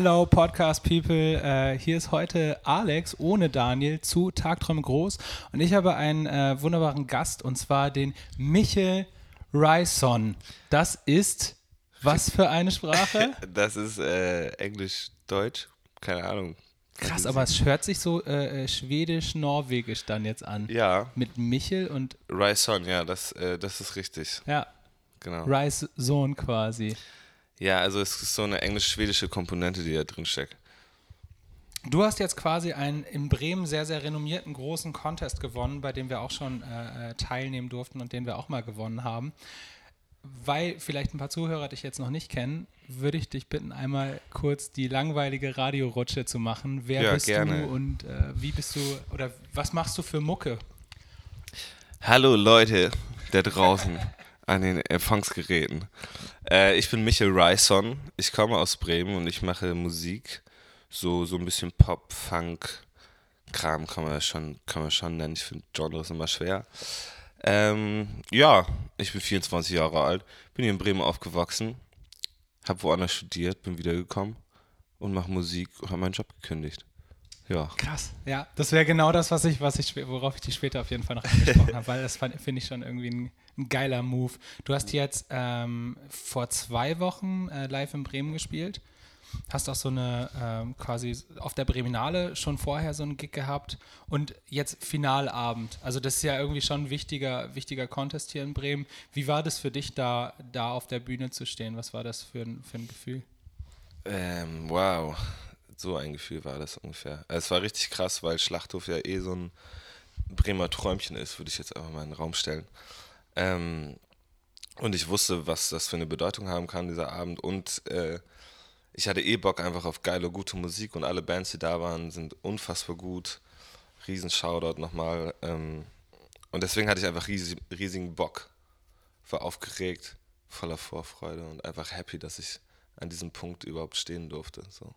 Hello Podcast People, äh, hier ist heute Alex ohne Daniel zu Tagträume groß und ich habe einen äh, wunderbaren Gast und zwar den Michel Ryson. Das ist was für eine Sprache? Das ist äh, Englisch, Deutsch, keine Ahnung. Krass, aber es hört sich so äh, äh, schwedisch-norwegisch dann jetzt an. Ja. Mit Michel und. Ryson, ja, das, äh, das ist richtig. Ja. Genau. Rice Sohn quasi. Ja, also es ist so eine englisch-schwedische Komponente, die da drin steckt. Du hast jetzt quasi einen in Bremen sehr, sehr renommierten großen Contest gewonnen, bei dem wir auch schon äh, äh teilnehmen durften und den wir auch mal gewonnen haben. Weil vielleicht ein paar Zuhörer dich jetzt noch nicht kennen, würde ich dich bitten, einmal kurz die langweilige Radiorutsche zu machen. Wer ja, bist gerne. du und äh, wie bist du oder was machst du für Mucke? Hallo Leute da draußen an den Empfangsgeräten. Äh, ich bin Michael Ryson. Ich komme aus Bremen und ich mache Musik. So, so ein bisschen Pop, Funk, Kram kann man schon, kann man schon nennen. Ich finde Genres immer schwer. Ähm, ja, ich bin 24 Jahre alt, bin hier in Bremen aufgewachsen, habe woanders studiert, bin wiedergekommen und mache Musik und habe meinen Job gekündigt. Ja. Krass, ja. Das wäre genau das, was ich, was ich, worauf ich dich später auf jeden Fall noch angesprochen habe, weil das finde ich schon irgendwie ein, ein, geiler Move. Du hast jetzt ähm, vor zwei Wochen äh, live in Bremen gespielt. Hast auch so eine ähm, quasi auf der Breminale schon vorher so einen Gig gehabt und jetzt Finalabend. Also das ist ja irgendwie schon ein wichtiger, wichtiger Contest hier in Bremen. Wie war das für dich, da, da auf der Bühne zu stehen? Was war das für ein, für ein Gefühl? Ähm, wow, so ein Gefühl war das ungefähr. Es war richtig krass, weil Schlachthof ja eh so ein Bremer Träumchen ist, würde ich jetzt einfach mal in den Raum stellen. Ähm, und ich wusste, was das für eine Bedeutung haben kann, dieser Abend. Und äh, ich hatte eh Bock einfach auf geile, gute Musik und alle Bands, die da waren, sind unfassbar gut. Riesen Shoutout nochmal. Ähm, und deswegen hatte ich einfach riesig, riesigen Bock. War aufgeregt, voller Vorfreude und einfach happy, dass ich an diesem Punkt überhaupt stehen durfte. So.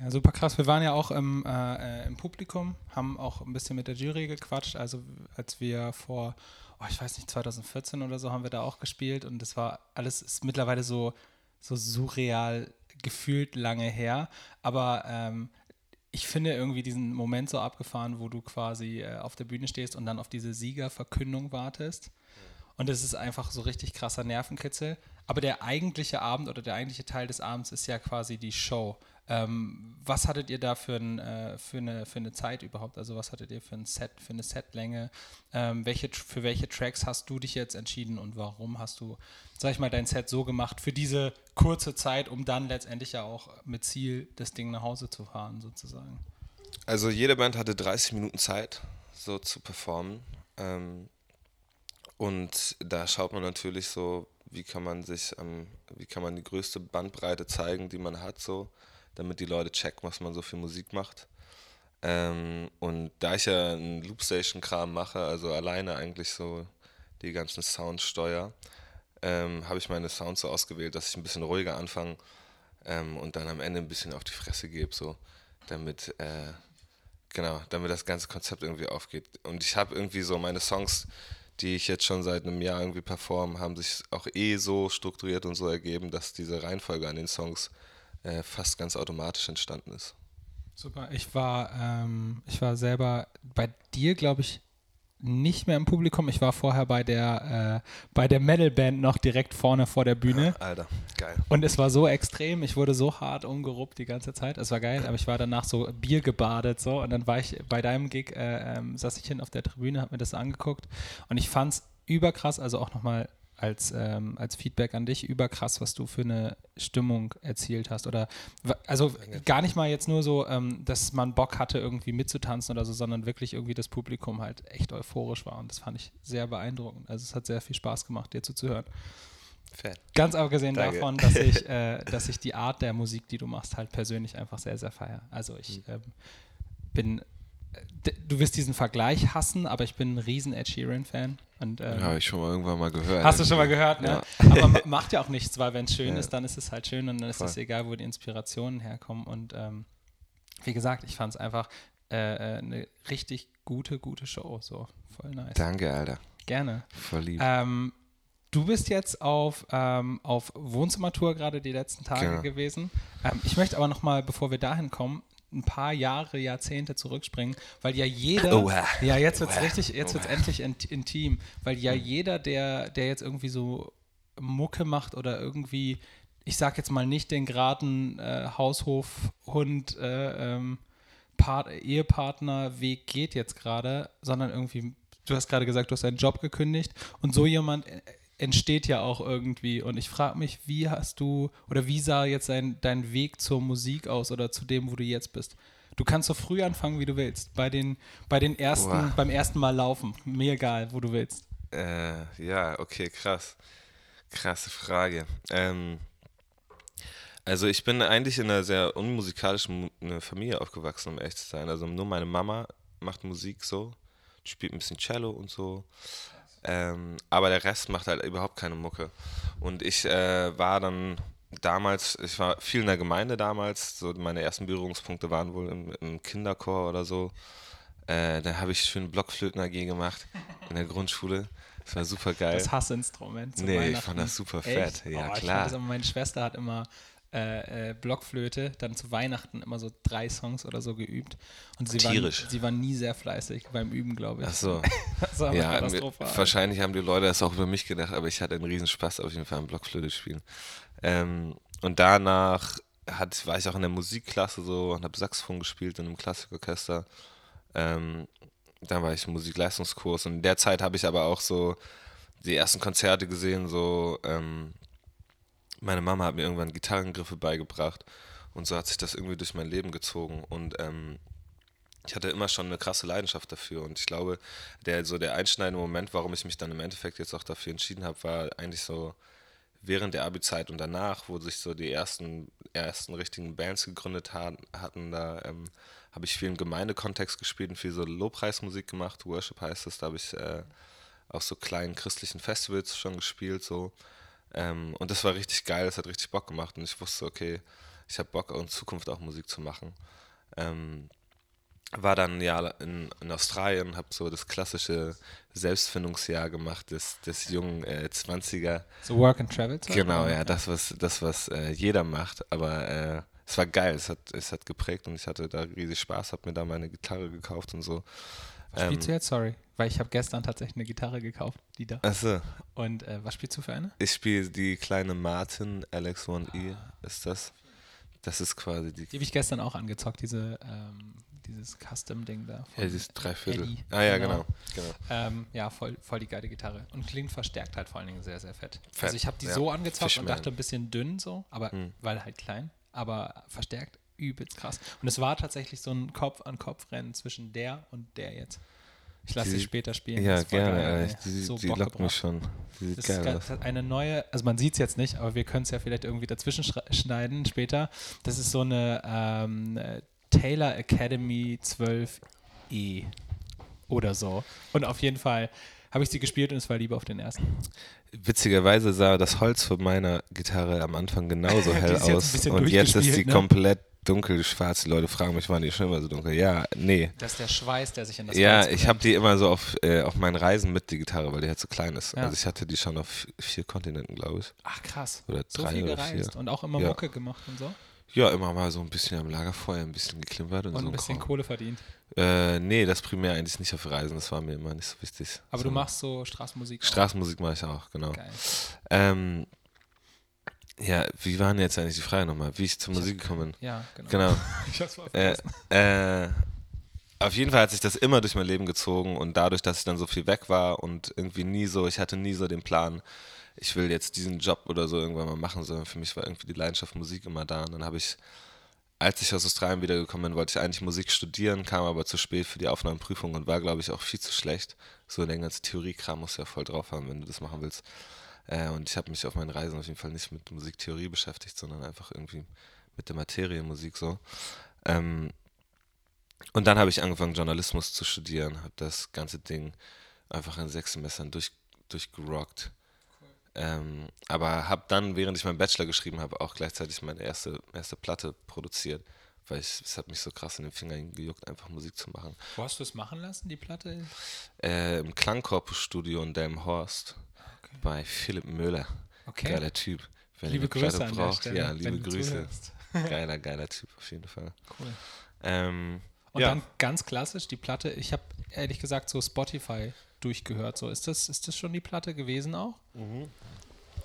Ja, super krass. Wir waren ja auch im, äh, im Publikum, haben auch ein bisschen mit der Jury gequatscht. Also als wir vor, oh, ich weiß nicht, 2014 oder so haben wir da auch gespielt und das war alles ist mittlerweile so, so surreal gefühlt lange her, aber ähm, ich finde irgendwie diesen Moment so abgefahren, wo du quasi äh, auf der Bühne stehst und dann auf diese Siegerverkündung wartest. Und es ist einfach so richtig krasser Nervenkitzel. Aber der eigentliche Abend oder der eigentliche Teil des Abends ist ja quasi die Show. Ähm, was hattet ihr da für, ein, äh, für, eine, für eine Zeit überhaupt? Also was hattet ihr für ein Set, für eine Setlänge? Ähm, welche, für welche Tracks hast du dich jetzt entschieden und warum hast du, sag ich mal, dein Set so gemacht für diese kurze Zeit, um dann letztendlich ja auch mit Ziel das Ding nach Hause zu fahren, sozusagen? Also jede Band hatte 30 Minuten Zeit, so zu performen. Ähm, und da schaut man natürlich so, wie kann man sich, ähm, wie kann man die größte Bandbreite zeigen, die man hat, so damit die Leute checken, was man so für Musik macht. Ähm, und da ich ja einen Loopstation-Kram mache, also alleine eigentlich so die ganzen Sounds steuere, ähm, habe ich meine Sounds so ausgewählt, dass ich ein bisschen ruhiger anfange ähm, und dann am Ende ein bisschen auf die Fresse gebe, so damit, äh, genau, damit das ganze Konzept irgendwie aufgeht. Und ich habe irgendwie so meine Songs, die ich jetzt schon seit einem Jahr irgendwie performe, haben sich auch eh so strukturiert und so ergeben, dass diese Reihenfolge an den Songs äh, fast ganz automatisch entstanden ist. Super. Ich war, ähm, ich war selber bei dir, glaube ich, nicht mehr im Publikum. Ich war vorher bei der, äh, bei der Metalband noch direkt vorne vor der Bühne. Alter, geil. Und es war so extrem, ich wurde so hart umgeruppt die ganze Zeit. Es war geil, aber ich war danach so Bier gebadet so und dann war ich bei deinem Gig, äh, ähm, saß ich hin auf der Tribüne, hab mir das angeguckt und ich fand es überkrass, also auch nochmal als, ähm, als Feedback an dich überkrass, was du für eine Stimmung erzielt hast. Oder also gar nicht mal jetzt nur so, ähm, dass man Bock hatte, irgendwie mitzutanzen oder so, sondern wirklich irgendwie das Publikum halt echt euphorisch war. Und das fand ich sehr beeindruckend. Also es hat sehr viel Spaß gemacht, dir zuzuhören. Fett. Ganz abgesehen Danke. davon, dass ich, äh, dass ich die Art der Musik, die du machst, halt persönlich einfach sehr, sehr feiere. Also ich mhm. ähm, bin du wirst diesen Vergleich hassen, aber ich bin ein riesen Ed Sheeran-Fan. Und, ähm, ja, habe ich schon mal irgendwann mal gehört. Hast du schon mal gehört, ne? Ja. Aber macht ja auch nichts, weil wenn es schön ja. ist, dann ist es halt schön und dann ist es egal, wo die Inspirationen herkommen. Und ähm, wie gesagt, ich fand es einfach äh, äh, eine richtig gute, gute Show. So, voll nice. Danke, Alter. Gerne. Voll lieb. Ähm, Du bist jetzt auf, ähm, auf Wohnzimmertour gerade die letzten Tage Genau. gewesen. Ähm, ich möchte aber noch mal, bevor wir dahin kommen, ein paar Jahre, Jahrzehnte zurückspringen, weil ja jeder, Oh, äh. ja jetzt wird's Oh, äh. richtig, jetzt wird's Oh, äh. endlich int intim, weil ja jeder, der, der jetzt irgendwie so Mucke macht oder irgendwie, ich sag jetzt mal nicht den geraden äh, Haushof, Hund, äh, ähm, Part Ehepartner Weg geht jetzt gerade, sondern irgendwie, du hast gerade gesagt, du hast deinen Job gekündigt und so jemand äh, entsteht ja auch irgendwie und ich frage mich, wie hast du oder wie sah jetzt dein, dein Weg zur Musik aus oder zu dem, wo du jetzt bist? Du kannst so früh anfangen, wie du willst. Bei den, bei den ersten, Boah. beim ersten Mal laufen. Mir egal, wo du willst. Äh, ja, okay, krass. Krasse Frage. Ähm, also ich bin eigentlich in einer sehr unmusikalischen Familie aufgewachsen, um ehrlich zu sein. Also nur meine Mama macht Musik so, spielt ein bisschen Cello und so. Ähm, aber der Rest macht halt überhaupt keine Mucke. Und ich äh, war dann damals, ich war viel in der Gemeinde damals, so meine ersten Berührungspunkte waren wohl im, im Kinderchor oder so. Äh, da habe ich schön Blockflöten AG gemacht in der Grundschule. Das war super geil. Das Hassinstrument. Nee, ich fand das super Echt? fett. Ja, oh, ich klar. Fand das immer, meine Schwester hat immer äh, äh, Blockflöte, dann zu Weihnachten immer so drei Songs oder so geübt. Und sie, Tierisch. sie war nie sehr fleißig beim Üben, glaube ich. Ach so. Ja, katastrophal. wahrscheinlich haben die Leute das auch über mich gedacht, aber ich hatte einen riesen Spaß auf jeden Fall am Blockflöte spielen. Ähm, und danach hat, war ich auch in der Musikklasse so und habe Saxophon gespielt in einem Klassikorchester. Ähm, dann war ich im Musikleistungskurs und in der Zeit habe ich aber auch so die ersten Konzerte gesehen, so ähm, meine Mama hat mir irgendwann Gitarrengriffe beigebracht und so hat sich das irgendwie durch mein Leben gezogen und ähm, ich hatte immer schon eine krasse Leidenschaft dafür und ich glaube, der so der einschneidende Moment, warum ich mich dann im Endeffekt jetzt auch dafür entschieden habe, war eigentlich so während der Abi-Zeit und danach, wo sich so die ersten, ersten richtigen Bands gegründet hat, hatten, da ähm, habe ich viel im Gemeindekontext gespielt und viel so Lobpreismusik gemacht, Worship heißt es, da habe ich äh, auf so kleinen christlichen Festivals schon gespielt, so. Ähm, und das war richtig geil, das hat richtig Bock gemacht und ich wusste, okay, ich habe Bock, auch in Zukunft auch Musik zu machen. Ähm, war dann ja in, in Australien, habe so das klassische Selbstfindungsjahr gemacht des, des jungen äh, 20er. so Work and Travel. Zeit, Genau, ja, das, was, das, was äh, jeder macht. Aber äh, es war geil, es hat, es hat geprägt und ich hatte da riesig Spaß, habe mir da meine Gitarre gekauft und so. Was spielst du jetzt? Sorry. Weil ich habe gestern tatsächlich eine Gitarre gekauft, die da. Achso, Und äh, was spielst du für eine? ich spiele die kleine Martin LX1E, ist das. Das ist quasi die, Die habe ich gestern auch angezockt, diese, ähm, dieses Custom-Ding da. ja, dieses Dreiviertel. Eddie. Ah ja, genau. genau. Ähm, ja, voll, voll die geile Gitarre. Und klingt verstärkt halt vor allen Dingen sehr, sehr fett. Fett, Also ich habe die ja. so angezockt und Fishman. dachte ein bisschen dünn so, aber Mhm. weil halt klein, aber verstärkt übelst krass. Und es war tatsächlich so ein Kopf-an-Kopf-Rennen zwischen der und der jetzt. Ich lasse sie später spielen. Ja, ist gerne. geil, ey. Die, so die lockt gebracht. mich schon. Die sieht Das ist geil geil. aus. Eine neue, also man sieht es jetzt nicht, aber wir können es ja vielleicht irgendwie dazwischen schneiden später. Das ist so eine ähm, äh, Taylor Academy 12E oder so. Und auf jeden Fall habe ich sie gespielt und es war lieber auf den ersten. Witzigerweise sah das Holz von meiner Gitarre am Anfang genauso hell ist aus. Und jetzt ist durchgespielt, ne? komplett dunkel schwarz. Die Leute fragen mich, waren die schon immer so dunkel? Ja, nee. Das ist der Schweiß, der sich in das Ja, Holz ich habe die immer so auf, äh, auf meinen Reisen mit, die Gitarre, weil die halt so klein ist. Ja. Also ich hatte die schon auf vier Kontinenten, glaube ich. Ach krass. Oder So drei viel oder gereist vier. und auch immer Ja. Mucke gemacht und so. Ja, immer mal so ein bisschen am Lagerfeuer, ein bisschen geklimpert und, Und so. ein bisschen Kram. Kohle verdient. Äh, nee, das primär eigentlich nicht auf Reisen, das war mir immer nicht so wichtig. Aber du So- machst so Straßenmusik. Straßenmusik mache ich auch, genau. Geil. Ähm, ja, wie war denn jetzt eigentlich die Frage nochmal? Wie ich zur Ich Musik gekommen bin? Ja, genau. Genau. Ich hab's mal Äh, vergessen. äh, auf jeden Fall hat sich das immer durch mein Leben gezogen und dadurch, dass ich dann so viel weg war und irgendwie nie so, ich hatte nie so den Plan, ich will jetzt diesen Job oder so irgendwann mal machen, sondern für mich war irgendwie die Leidenschaft Musik immer da. Und dann habe ich, als ich aus Australien wiedergekommen bin, wollte ich eigentlich Musik studieren, kam aber zu spät für die Aufnahmeprüfung und war, glaube ich, auch viel zu schlecht. So den ganzen Theoriekram musst du ja voll drauf haben, wenn du das machen willst. Äh, und ich habe mich auf meinen Reisen auf jeden Fall nicht mit Musiktheorie beschäftigt, sondern einfach irgendwie mit der Materie Musik so. Ähm, und dann habe ich angefangen, Journalismus zu studieren, habe das ganze Ding einfach in sechs Semestern durch, durchgerockt. Ähm, aber habe dann, während ich meinen Bachelor geschrieben habe, auch gleichzeitig meine erste, erste Platte produziert, weil ich, es hat mich so krass in den Fingern gejuckt, einfach Musik zu machen. Wo hast du es machen lassen, die Platte? Äh, Im Klangkorpusstudio in Delmenhorst. Bei Philipp Möller. Okay. Geiler Typ. Wenn liebe Grüße an der braucht, Stelle. ja, liebe Grüße. Geiler, geiler Typ auf jeden Fall. Cool. Ähm, Und ja. dann ganz klassisch die Platte. Ich habe ehrlich gesagt so Spotify durchgehört. So ist das, ist das schon die Platte gewesen auch?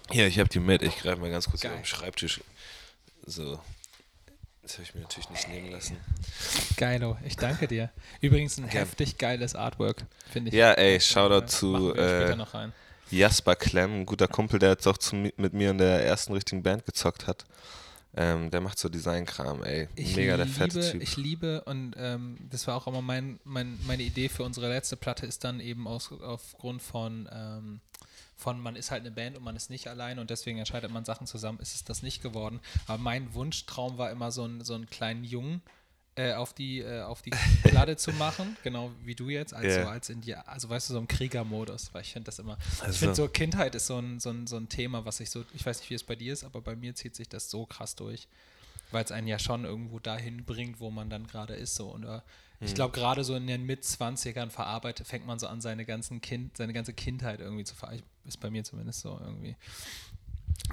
Hier, ich habe die mit. Ich greife mal ganz kurz hier Geil. am Schreibtisch. So. Das habe ich mir natürlich nicht nehmen lassen. Geilo. Ich danke dir. Übrigens ein Gern. heftig geiles Artwork, finde ich. Ja, ey, Shoutout zu, machen wir später äh, noch rein. Jasper Klemm, ein guter Kumpel, der jetzt auch zu, mit mir in der ersten richtigen Band gezockt hat. Ähm, der macht so Designkram, ey. Ich Mega der liebe, fette Typ. Ich liebe und ähm, das war auch immer mein, mein, meine Idee für unsere letzte Platte ist dann eben aus, aufgrund von, ähm, von man ist halt eine Band und man ist nicht allein und deswegen entscheidet man Sachen zusammen, ist es das nicht geworden. Aber mein Wunschtraum war immer so, ein, so einen kleinen Jungen äh, auf die, äh, auf die Platte zu machen, genau wie du jetzt, als so als in die, also weißt du, so im Kriegermodus, weil ich finde das immer, ich Also- finde so Kindheit ist so ein, so, ein, so ein Thema, was ich so, ich weiß nicht, wie es bei dir ist, aber bei mir zieht sich das so krass durch weil es einen ja schon irgendwo dahin bringt, wo man dann gerade ist. So. Und, ich glaube, gerade so in den Mit-20ern verarbeitet, fängt man so an, seine, ganzen kind, seine ganze Kindheit irgendwie zu verarbeiten. Ist bei mir zumindest so irgendwie.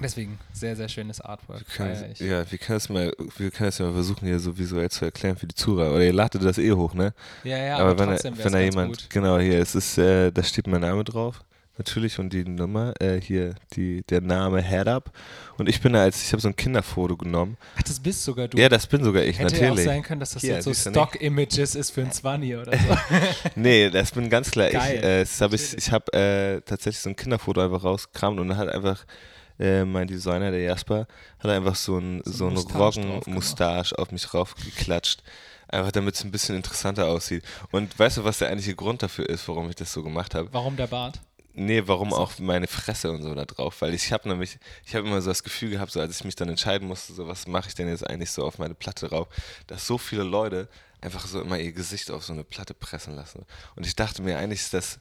Deswegen sehr, sehr schönes Artwork. Können, ich. ja, wir können es mal, wir können es ja mal versuchen, hier so visuell zu erklären für die Zuhörer. Oder ihr ladet das eh hoch, ne? ja, ja, aber, aber, wenn, wenn da jemand, gut. genau hier, es ist, äh, da steht mein Name drauf, natürlich und die Nummer, äh, hier die, der Name Head Up und ich bin da als, ich habe so ein Kinderfoto genommen. Ach, das bist sogar du. Ja, das bin sogar ich, Hätte ja auch natürlich. sein können, dass das Hier, jetzt so? Stock-Images ist für ein 20 oder so. Nee, das bin ganz klar Geil. ich. Äh, das hab ich Natürlich. ich habe äh, tatsächlich so ein Kinderfoto einfach rausgekramt und dann hat einfach äh, mein Designer, der Jasper, hat einfach so ein, So so ein. Roggen-Mustache auf mich raufgeklatscht. Einfach damit es ein bisschen interessanter aussieht. Und weißt du, was der eigentliche Grund dafür ist, warum ich das so gemacht habe? Warum der Bart? Nee, warum auch meine Fresse und so da drauf? Weil ich habe nämlich, ich habe immer so das Gefühl gehabt, so als ich mich dann entscheiden musste, so was mache ich denn jetzt eigentlich so auf meine Platte drauf, dass so viele Leute einfach so immer ihr Gesicht auf so eine Platte pressen lassen. Und ich dachte mir, eigentlich ist das,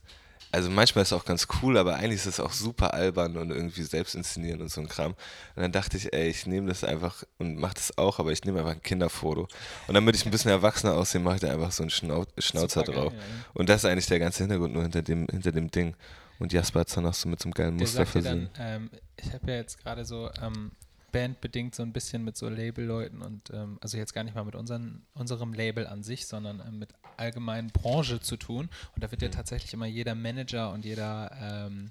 also manchmal ist es auch ganz cool, aber eigentlich ist es auch super albern und irgendwie selbst inszenieren und so ein Kram. Und dann dachte ich, ey, ich nehme das einfach und mache das auch, aber ich nehme einfach ein Kinderfoto. Und damit ich ein bisschen erwachsener aussehe, mache ich da einfach so einen Schnau Schnauzer Supergeil, drauf. ja, ja. Und das ist eigentlich der ganze Hintergrund nur hinter dem, hinter dem Ding. Und Jasper hat es dann auch so mit so einem geilen Der Muster versehen. dann, ähm, ich habe ja jetzt gerade so ähm, bandbedingt so ein bisschen mit so Labelleuten und ähm, also jetzt gar nicht mal mit unseren, unserem Label an sich, sondern ähm, mit allgemeinen Branche zu tun. Und da wird Mhm. ja tatsächlich immer jeder Manager und jeder, ähm,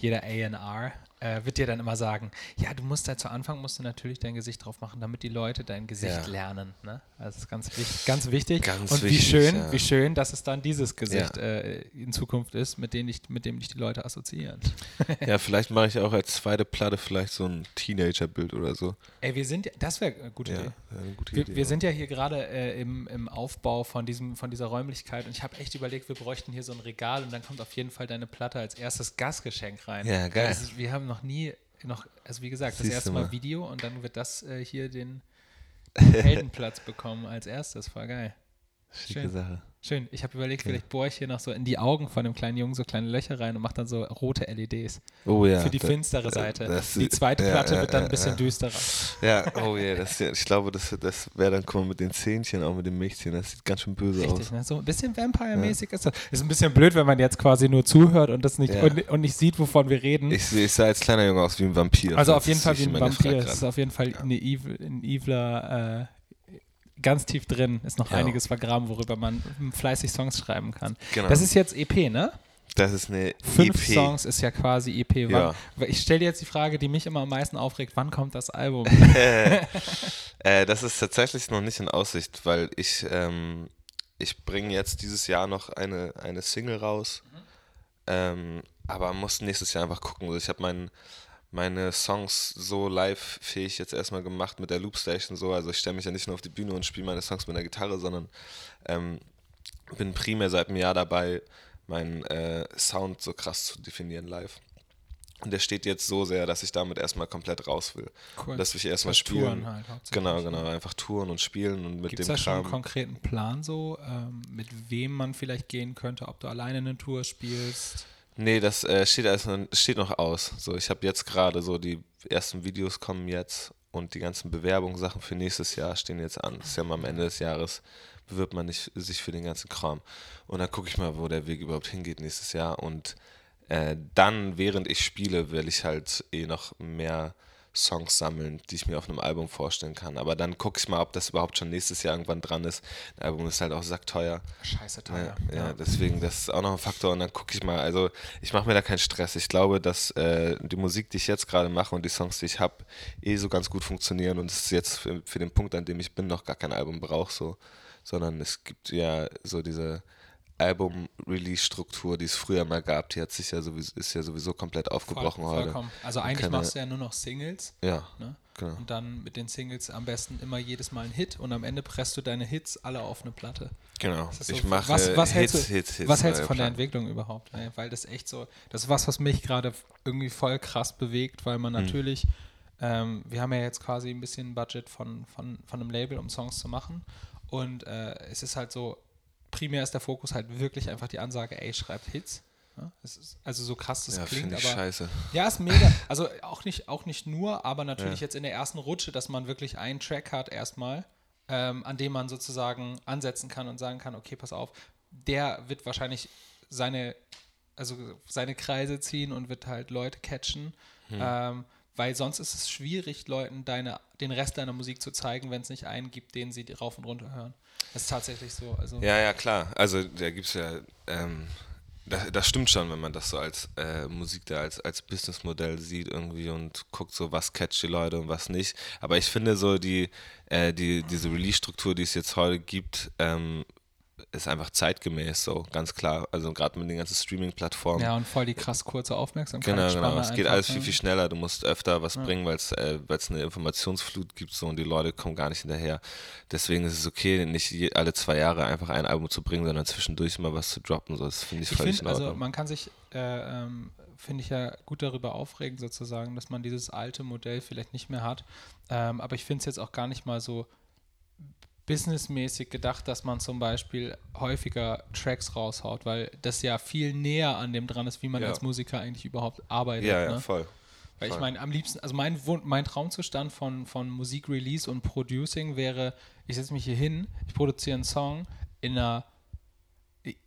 jeder A&R äh, wird dir dann immer sagen, ja, du musst da zu Anfang musst du natürlich dein Gesicht drauf machen, damit die Leute dein Gesicht Ja. lernen. Ne? Also das ist ganz, wichtig, ganz wichtig. Ganz und wichtig, wie schön, ja. wie schön, dass es dann dieses Gesicht Ja. äh, in Zukunft ist, mit dem, ich, mit dem dich die Leute assoziieren. Ja, vielleicht mache ich auch als zweite Platte vielleicht so ein Teenager-Bild oder so. Ey, wir sind, ja- das wäre eine gute Idee. eine gute Wir, Idee. wir sind ja hier gerade äh, im, im Aufbau von, diesem, von dieser Räumlichkeit und ich habe echt überlegt, wir bräuchten hier so ein Regal und dann kommt auf jeden Fall deine Platte als erstes Gastgeschenk rein. Ja, geil. Ist, wir haben noch nie, noch, also wie gesagt, das Siehst erste du Mal mal. Video und dann wird das äh, hier den Heldenplatz bekommen als erstes. Voll geil. Schicke schön. Sache. Schön. Ich habe überlegt, vielleicht bohre ich hier noch so in die Augen von dem kleinen Jungen so kleine Löcher rein und mache dann so rote LEDs Oh ja. für die da- finstere da- Seite. das- die zweite ja, Platte ja, wird dann ein bisschen ja. düsterer. Ja, oh ja, das, ich glaube, das, das wäre dann, guck mal, mit den Zähnchen, auch mit dem Mädchen, das sieht ganz schön böse Richtig, aus. ne? so ein bisschen Vampire-mäßig ist das. Ist ein bisschen blöd, wenn man jetzt quasi nur zuhört und das nicht und, und nicht sieht, wovon wir reden. Ich, ich sah als kleiner Junge aus wie ein Vampir. also auf jeden Fall wie ein Vampir. Es ist auf jeden Fall eine evil, ein eviler, äh, ganz tief drin. Ist noch Ja. einiges vergraben, worüber man fleißig Songs schreiben kann. Genau. Das ist jetzt EP, ne? Das ist eine Fünf EP. Songs ist ja quasi EP. Ja. Ich stelle dir jetzt die Frage, die mich immer am meisten aufregt: Wann kommt das Album? Äh, das ist tatsächlich noch nicht in Aussicht, weil ich, ähm, ich bringe jetzt dieses Jahr noch eine, eine Single raus. Ähm, aber muss nächstes Jahr einfach gucken. Also ich habe mein, meine Songs so live-fähig jetzt erstmal gemacht mit der Loopstation so. Also ich stelle mich ja nicht nur auf die Bühne und spiele meine Songs mit der Gitarre, sondern ähm, bin primär seit einem Jahr dabei, meinen äh, Sound so krass zu definieren live. Und der steht jetzt so sehr, dass ich damit erstmal komplett raus will. Cool. Dass ich erstmal spielen. Touren halt. Genau, genau. Einfach touren und spielen und mit Gibt es dem da schon einen Kram. konkreten Plan so, ähm, mit wem man vielleicht gehen könnte, ob du alleine eine Tour spielst? Nee, das äh, steht, alles noch, steht noch aus. So, ich habe jetzt gerade so, die ersten Videos kommen jetzt und die ganzen Bewerbungssachen für nächstes Jahr stehen jetzt an. Das ist ja mal am Ende des Jahres, bewirbt man nicht, sich für den ganzen Kram. Und dann gucke ich mal, wo der Weg überhaupt hingeht nächstes Jahr. Und äh, dann, während ich spiele, will ich halt eh noch mehr Songs sammeln, die ich mir auf einem Album vorstellen kann. Aber dann gucke ich mal, ob das überhaupt schon nächstes Jahr irgendwann dran ist. Ein Album ist halt auch sackteuer. Scheiße teuer. Ja, ja, deswegen, das ist auch noch ein Faktor. Und dann gucke ich mal, also ich mache mir da keinen Stress. Ich glaube, dass äh, die Musik, die ich jetzt gerade mache und die Songs, die ich habe, eh so ganz gut funktionieren. Und es ist jetzt für, für den Punkt, an dem ich bin, noch gar kein Album brauche, so. Sondern es gibt ja so diese Album-Release-Struktur, die es früher mal gab, die hat sich ja sowieso, ist ja sowieso komplett aufgebrochen Voll, vollkommen. heute. Also eigentlich keine, machst du ja nur noch Singles. Ja. Ne? Genau. Und dann mit den Singles am besten immer jedes Mal ein Hit und am Ende presst du deine Hits alle auf eine Platte. Genau. So, ich mache was, was Hits, hältst du, Hits, Hits, Was hältst du von der Entwicklung überhaupt? Ne? Weil das echt so, das ist was, was mich gerade irgendwie voll krass bewegt, weil man mhm. natürlich, ähm, wir haben ja jetzt quasi ein bisschen Budget von, von, von einem Label, um Songs zu machen. Und äh, es ist halt so, primär ist der Fokus halt wirklich einfach die Ansage, ey, schreibt Hits. Ja, also so krass das ja, klingt, aber scheiße. ja, ist mega. Also auch nicht, auch nicht nur, aber natürlich ja. jetzt in der ersten Rutsche, dass man wirklich einen Track hat erstmal, ähm, an dem man sozusagen ansetzen kann und sagen kann, okay, pass auf, der wird wahrscheinlich seine, also seine Kreise ziehen und wird halt Leute catchen. Hm. Ähm, weil sonst ist es schwierig, Leuten deine, den Rest deiner Musik zu zeigen, wenn es nicht einen gibt, den sie rauf und runter hören. Das ist tatsächlich so. Also ja, ja, klar. Also da gibt es ja, ähm, das, das, stimmt schon, wenn man das so als äh, Musik da als, als Businessmodell sieht irgendwie und guckt so, was catcht die Leute und was nicht. Aber ich finde so die, äh, die diese Release-Struktur, die es jetzt heute gibt, ähm, ist einfach zeitgemäß so, ganz klar. Also gerade mit den ganzen Streaming-Plattformen. Ja, und voll die krass kurze Aufmerksamkeit. Genau, genau. Es geht alles viel, viel schneller. Du musst öfter was ja. bringen, weil es äh, eine Informationsflut gibt so und die Leute kommen gar nicht hinterher. Deswegen ist es okay, nicht alle zwei Jahre einfach ein Album zu bringen, sondern zwischendurch mal was zu droppen. So, das finde ich, ich völlig find, in Also man kann sich, äh, ähm, finde ich ja gut darüber aufregen sozusagen, dass man dieses alte Modell vielleicht nicht mehr hat. Ähm, aber ich finde es jetzt auch gar nicht mal so businessmäßig gedacht, dass man zum Beispiel häufiger Tracks raushaut, weil das ja viel näher an dem dran ist, wie man ja. als Musiker eigentlich überhaupt arbeitet. Ja, ja, ne? voll. Weil voll. ich meine, am liebsten, also mein, mein Traumzustand von, von Musikrelease und Producing wäre, ich setze mich hier hin, ich produziere einen Song in einer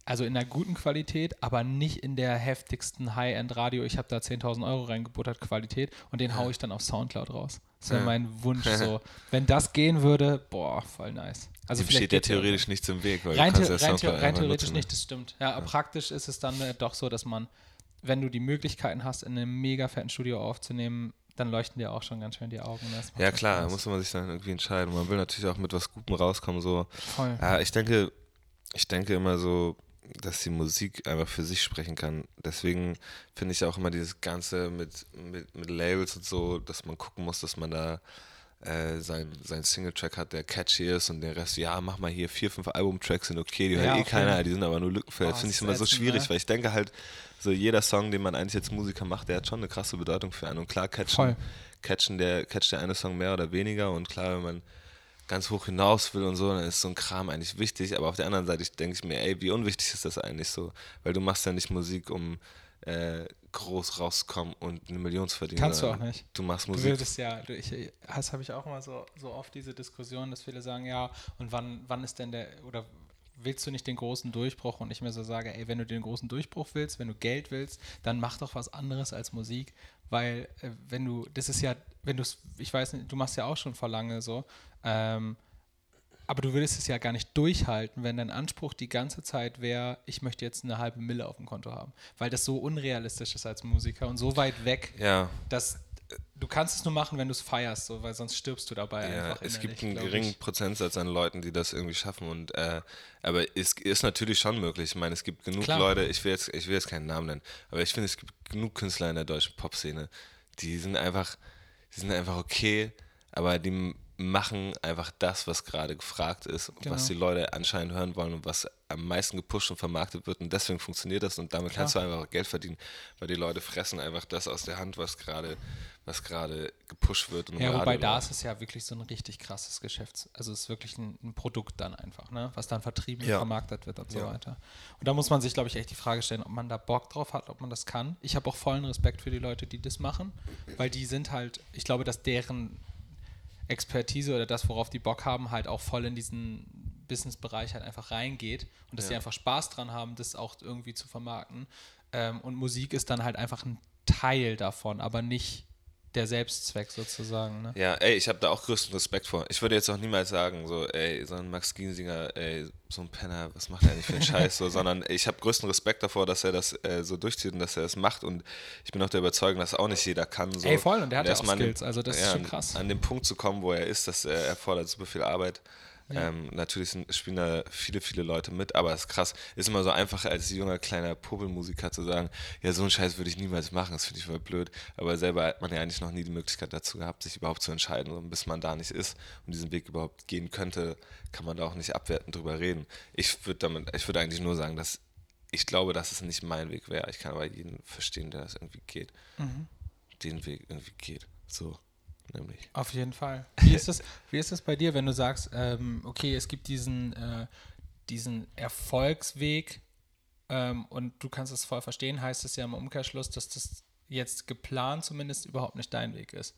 also in einer guten Qualität, aber nicht in der heftigsten High-End-Radio, ich habe da 10.000 Euro reingebuttert Qualität und den haue ich dann auf Soundcloud raus. Das wäre ja. mein Wunsch so. Wenn das gehen würde, boah, voll nice. Also Dem steht ja theoretisch nichts im Weg. Weil rein, the rein, the rein theoretisch nicht, das stimmt. Ja, ja. praktisch ist es dann äh, doch so, dass man, wenn du die Möglichkeiten hast, in einem mega fetten Studio aufzunehmen, dann leuchten dir auch schon ganz schön die Augen. Ja klar, da muss man sich dann irgendwie entscheiden. Man will natürlich auch mit was Gutem rauskommen. So. Voll. Ja, ich denke, ich denke immer so, dass die Musik einfach für sich sprechen kann. Deswegen finde ich auch immer dieses Ganze mit, mit, mit Labels und so, dass man gucken muss, dass man da äh, sein, sein Single-Track hat, der catchy ist und der Rest, ja, mach mal hier vier, fünf Album-Tracks sind okay, die ja, hört eh keiner, die sind aber nur Lückenfeld. Oh, finde ich immer so schwierig, ne? weil ich denke halt, so jeder Song, den man eigentlich als Musiker macht, der hat schon eine krasse Bedeutung für einen. Und klar, catchen, catchen der, catcht der eine Song mehr oder weniger und klar, wenn man ganz hoch hinaus will und so, dann ist so ein Kram eigentlich wichtig. Aber auf der anderen Seite denke ich mir, ey, wie unwichtig ist das eigentlich so? Weil du machst ja nicht Musik, um äh, groß rauszukommen und eine Million zu verdienen. Kannst du auch nicht. Du machst Musik. Du würdest ja, du, ich, das habe ich auch immer so, so oft diese Diskussion, dass viele sagen, ja, und wann, wann ist denn der, oder willst du nicht den großen Durchbruch und ich mir so sage, ey, wenn du den großen Durchbruch willst, wenn du Geld willst, dann mach doch was anderes als Musik, weil äh, wenn du, das ist ja, wenn du es, ich weiß nicht, du machst ja auch schon vor lange so, ähm, aber du würdest es ja gar nicht durchhalten, wenn dein Anspruch die ganze Zeit wäre, ich möchte jetzt eine halbe Mille auf dem Konto haben. Weil das so unrealistisch ist als Musiker und so weit weg, ja. dass du kannst es nur machen, wenn du es feierst, so, weil sonst stirbst du dabei ja, einfach. Es gibt einen geringen. Prozentsatz an Leuten, die das irgendwie schaffen. Und äh, aber es ist natürlich schon möglich. Ich meine, es gibt genug Klar. Leute, ich will, jetzt, ich will jetzt keinen Namen nennen, aber ich finde, es gibt genug Künstler in der deutschen Popszene, die sind einfach, die sind einfach okay, aber die machen einfach das, was gerade gefragt ist, genau. was die Leute anscheinend hören wollen und was am meisten gepusht und vermarktet wird und deswegen funktioniert das und damit Klar. kannst du einfach Geld verdienen, weil die Leute fressen einfach das aus der Hand, was gerade was gerade gepusht wird. ja, wobei da ist es ja wirklich so ein richtig krasses Geschäft. Also es ist wirklich ein, ein Produkt dann einfach, ne? was dann vertrieben und ja. vermarktet wird und so ja. weiter. Und da muss man sich, glaube ich, echt die Frage stellen, ob man da Bock drauf hat, ob man das kann. Ich habe auch vollen Respekt für die Leute, die das machen, weil die sind halt, ich glaube, dass deren Expertise oder das, worauf die Bock haben, halt auch voll in diesen Business-Bereich halt einfach reingeht und dass ja. die einfach Spaß dran haben, das auch irgendwie zu vermarkten. Ähm, und Musik ist dann halt einfach ein Teil davon, aber nicht der Selbstzweck sozusagen. Ne? Ja, ey, ich habe da auch größten Respekt vor. Ich würde jetzt auch niemals sagen, so, ey, so ein Max Giesinger, ey, so ein Penner, was macht er eigentlich für einen Scheiß, so, sondern ich habe größten Respekt davor, dass er das äh, so durchzieht und dass er das macht und ich bin auch der Überzeugung, dass auch nicht jeder kann. So. Ey, voll, und der hat ja auch Skills, also das ja, ist schon krass. An, an dem Punkt zu kommen, wo er ist, das äh, erfordert super viel Arbeit. Ja. Ähm, natürlich sind, spielen da viele, viele Leute mit, aber es ist krass. Ist immer so einfach als junger kleiner Popelmusiker zu sagen, ja, so einen Scheiß würde ich niemals machen, das finde ich voll blöd. Aber selber hat man ja eigentlich noch nie die Möglichkeit dazu gehabt, sich überhaupt zu entscheiden. Und bis man da nicht ist und diesen Weg überhaupt gehen könnte, kann man da auch nicht abwertend drüber reden. Ich würde damit, ich würde eigentlich nur sagen, dass ich glaube, dass es nicht mein Weg wäre. Ich kann aber jeden verstehen, der das irgendwie geht. Mhm. Den Weg irgendwie geht. So nämlich. Auf jeden Fall. Wie ist das, wie ist das bei dir, wenn du sagst, ähm, okay, es gibt diesen, äh, diesen Erfolgsweg ähm, und du kannst es voll verstehen, heißt es ja im Umkehrschluss, dass das jetzt geplant zumindest überhaupt nicht dein Weg ist.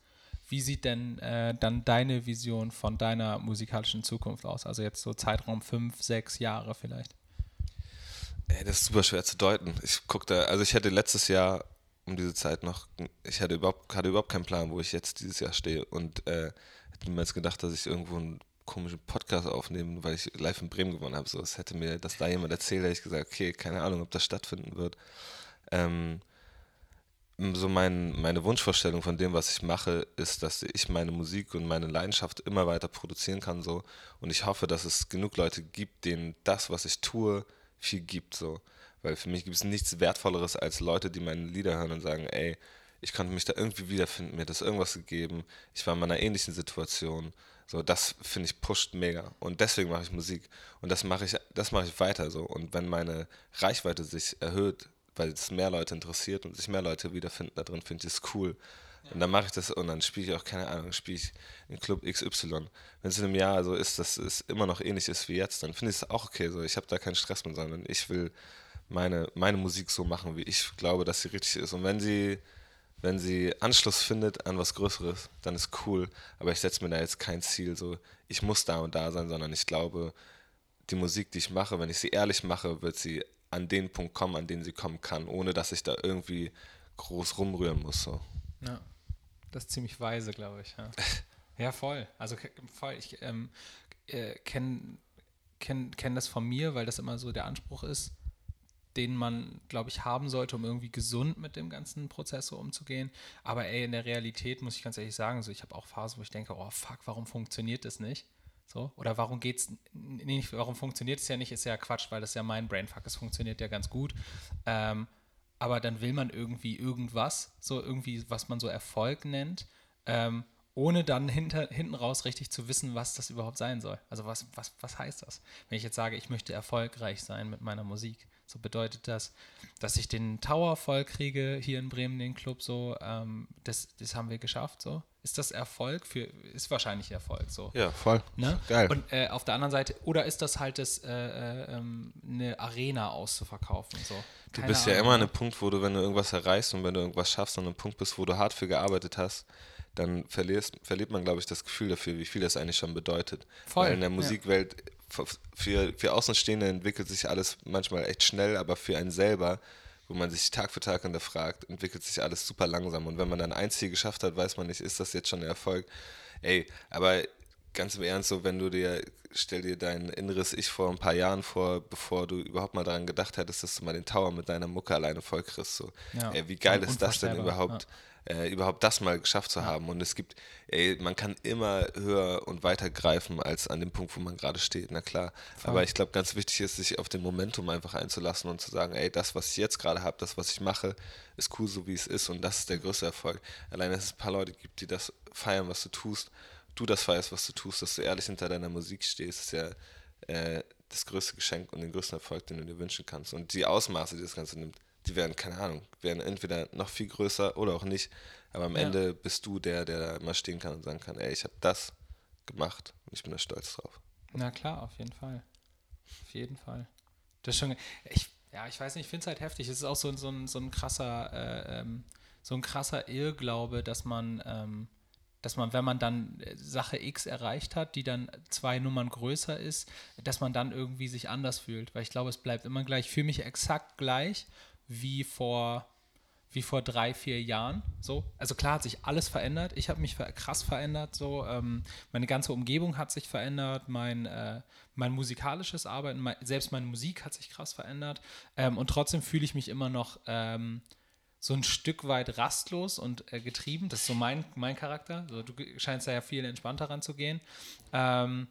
Wie sieht denn äh, dann deine Vision von deiner musikalischen Zukunft aus? Also jetzt so Zeitraum fünf, sechs Jahre vielleicht. Ey, das ist super schwer zu deuten. Ich gucke da, also ich hätte letztes Jahr um diese Zeit noch, ich hatte überhaupt, hatte überhaupt keinen Plan, wo ich jetzt dieses Jahr stehe und äh, hätte niemals gedacht, dass ich irgendwo einen komischen Podcast aufnehme, weil ich live in Bremen gewonnen habe. So, es hätte mir das da jemand erzählt, hätte ich gesagt, okay, keine Ahnung, ob das stattfinden wird. Ähm, so mein, meine Wunschvorstellung von dem, was ich mache, ist, dass ich meine Musik und meine Leidenschaft immer weiter produzieren kann. So. Und ich hoffe, dass es genug Leute gibt, denen das, was ich tue, viel gibt. So. Weil für mich gibt es nichts Wertvolleres als Leute, die meine Lieder hören und sagen, ey, ich konnte mich da irgendwie wiederfinden, mir hat das irgendwas gegeben, ich war in meiner ähnlichen Situation. So, das finde ich pusht mega. Und deswegen mache ich Musik. Und das mache ich, das mache ich weiter so. Und wenn meine Reichweite sich erhöht, weil es mehr Leute interessiert und sich mehr Leute wiederfinden da drin, finde ich es cool. Und dann mache ich das und dann spiele ich auch, keine Ahnung, spiele ich in Club XY. Wenn es in einem Jahr so ist, dass es immer noch ähnlich ist wie jetzt, dann finde ich es auch okay. So, ich habe da keinen Stress mit, sondern ich will meine, meine Musik so machen, wie ich glaube, dass sie richtig ist. Und wenn sie, wenn sie Anschluss findet an was Größeres, dann ist cool. Aber ich setze mir da jetzt kein Ziel, so ich muss da und da sein, sondern ich glaube, die Musik, die ich mache, wenn ich sie ehrlich mache, wird sie an den Punkt kommen, an den sie kommen kann, ohne dass ich da irgendwie groß rumrühren muss. So. Ja, das ist ziemlich weise, glaube ich. Ja. ja, voll. Also voll. Ich ähm, äh, kenne kenn, kenn das von mir, weil das immer so der Anspruch ist den man, glaube ich, haben sollte, um irgendwie gesund mit dem ganzen Prozess so umzugehen. Aber ey, in der Realität muss ich ganz ehrlich sagen, so ich habe auch Phasen, wo ich denke, oh fuck, warum funktioniert das nicht? So, oder warum geht's nicht, warum funktioniert es ja nicht, ist ja Quatsch, weil das ja mein Brainfuck, es funktioniert ja ganz gut. Ähm, aber dann will man irgendwie irgendwas, so irgendwie, was man so Erfolg nennt, ähm, ohne dann hinter, hinten raus richtig zu wissen, was das überhaupt sein soll. Also was, was, was heißt das? Wenn ich jetzt sage, ich möchte erfolgreich sein mit meiner Musik, so bedeutet das, dass ich den Tower voll kriege hier in Bremen, den Club, so, ähm, das, das haben wir geschafft, so. Ist das Erfolg für, ist wahrscheinlich Erfolg, so. Ja, voll. Ne? Geil. Und äh, auf der anderen Seite, oder ist das halt das, äh, äh, ähm, eine Arena auszuverkaufen, so. du bist Ahnung, ja immer an einem Punkt, wo du, wenn du irgendwas erreichst und wenn du irgendwas schaffst, an einem Punkt bist, wo du hart für gearbeitet hast, dann verlierst, verliert man, glaube ich, das Gefühl dafür, wie viel das eigentlich schon bedeutet. Voll, Weil in der Musikwelt ja für, für Außenstehende entwickelt sich alles manchmal echt schnell, aber für einen selber, wo man sich Tag für Tag hinterfragt, entwickelt sich alles super langsam. Und wenn man dann ein Ziel geschafft hat, weiß man nicht, ist das jetzt schon ein Erfolg? Ey, aber ganz im Ernst, so wenn du dir, stell dir dein inneres Ich vor ein paar Jahren vor, bevor du überhaupt mal daran gedacht hättest, dass du mal den Tower mit deiner Mucke alleine voll kriegst. So. Ja, ey, wie geil ist das denn überhaupt? Ja äh, überhaupt das mal geschafft zu haben. Und es gibt, ey, man kann immer höher und weiter greifen als an dem Punkt, wo man gerade steht, na klar. Voll. Aber ich glaube, ganz wichtig ist, sich auf den Momentum einfach einzulassen und zu sagen, ey, das, was ich jetzt gerade habe, das, was ich mache, ist cool, so wie es ist. Und das ist der größte Erfolg. Allein, dass es ein paar Leute gibt, die das feiern, was du tust, du das feierst, was du tust, dass du ehrlich hinter deiner Musik stehst, ist ja äh, das größte Geschenk und den größten Erfolg, den du dir wünschen kannst. Und die Ausmaße, die das Ganze nimmt, die werden, keine Ahnung, werden entweder noch viel größer oder auch nicht. Aber am ja. Ende bist du der, der da immer stehen kann und sagen kann, ey, ich habe das gemacht und ich bin da stolz drauf. Na klar, auf jeden Fall. Auf jeden Fall. Das ist schon, ich, ja, ich weiß nicht, ich finde es halt heftig. Es ist auch so, so, ein, so ein krasser, äh, ähm, so ein krasser Irrglaube, dass man, ähm, dass man, wenn man dann Sache X erreicht hat, die dann zwei Nummern größer ist, dass man dann irgendwie sich anders fühlt. Weil ich glaube, es bleibt immer gleich. Ich fühle mich exakt gleich wie vor wie vor drei, vier Jahren. So. Also klar hat sich alles verändert. Ich habe mich krass verändert. So. Ähm, meine ganze Umgebung hat sich verändert. Mein, äh, mein musikalisches Arbeiten, mein, selbst meine Musik hat sich krass verändert. Ähm, und trotzdem fühle ich mich immer noch ähm, so ein Stück weit rastlos und äh, getrieben. Das ist so mein, mein Charakter. Also, du scheinst da ja viel entspannter ranzugehen. Ähm,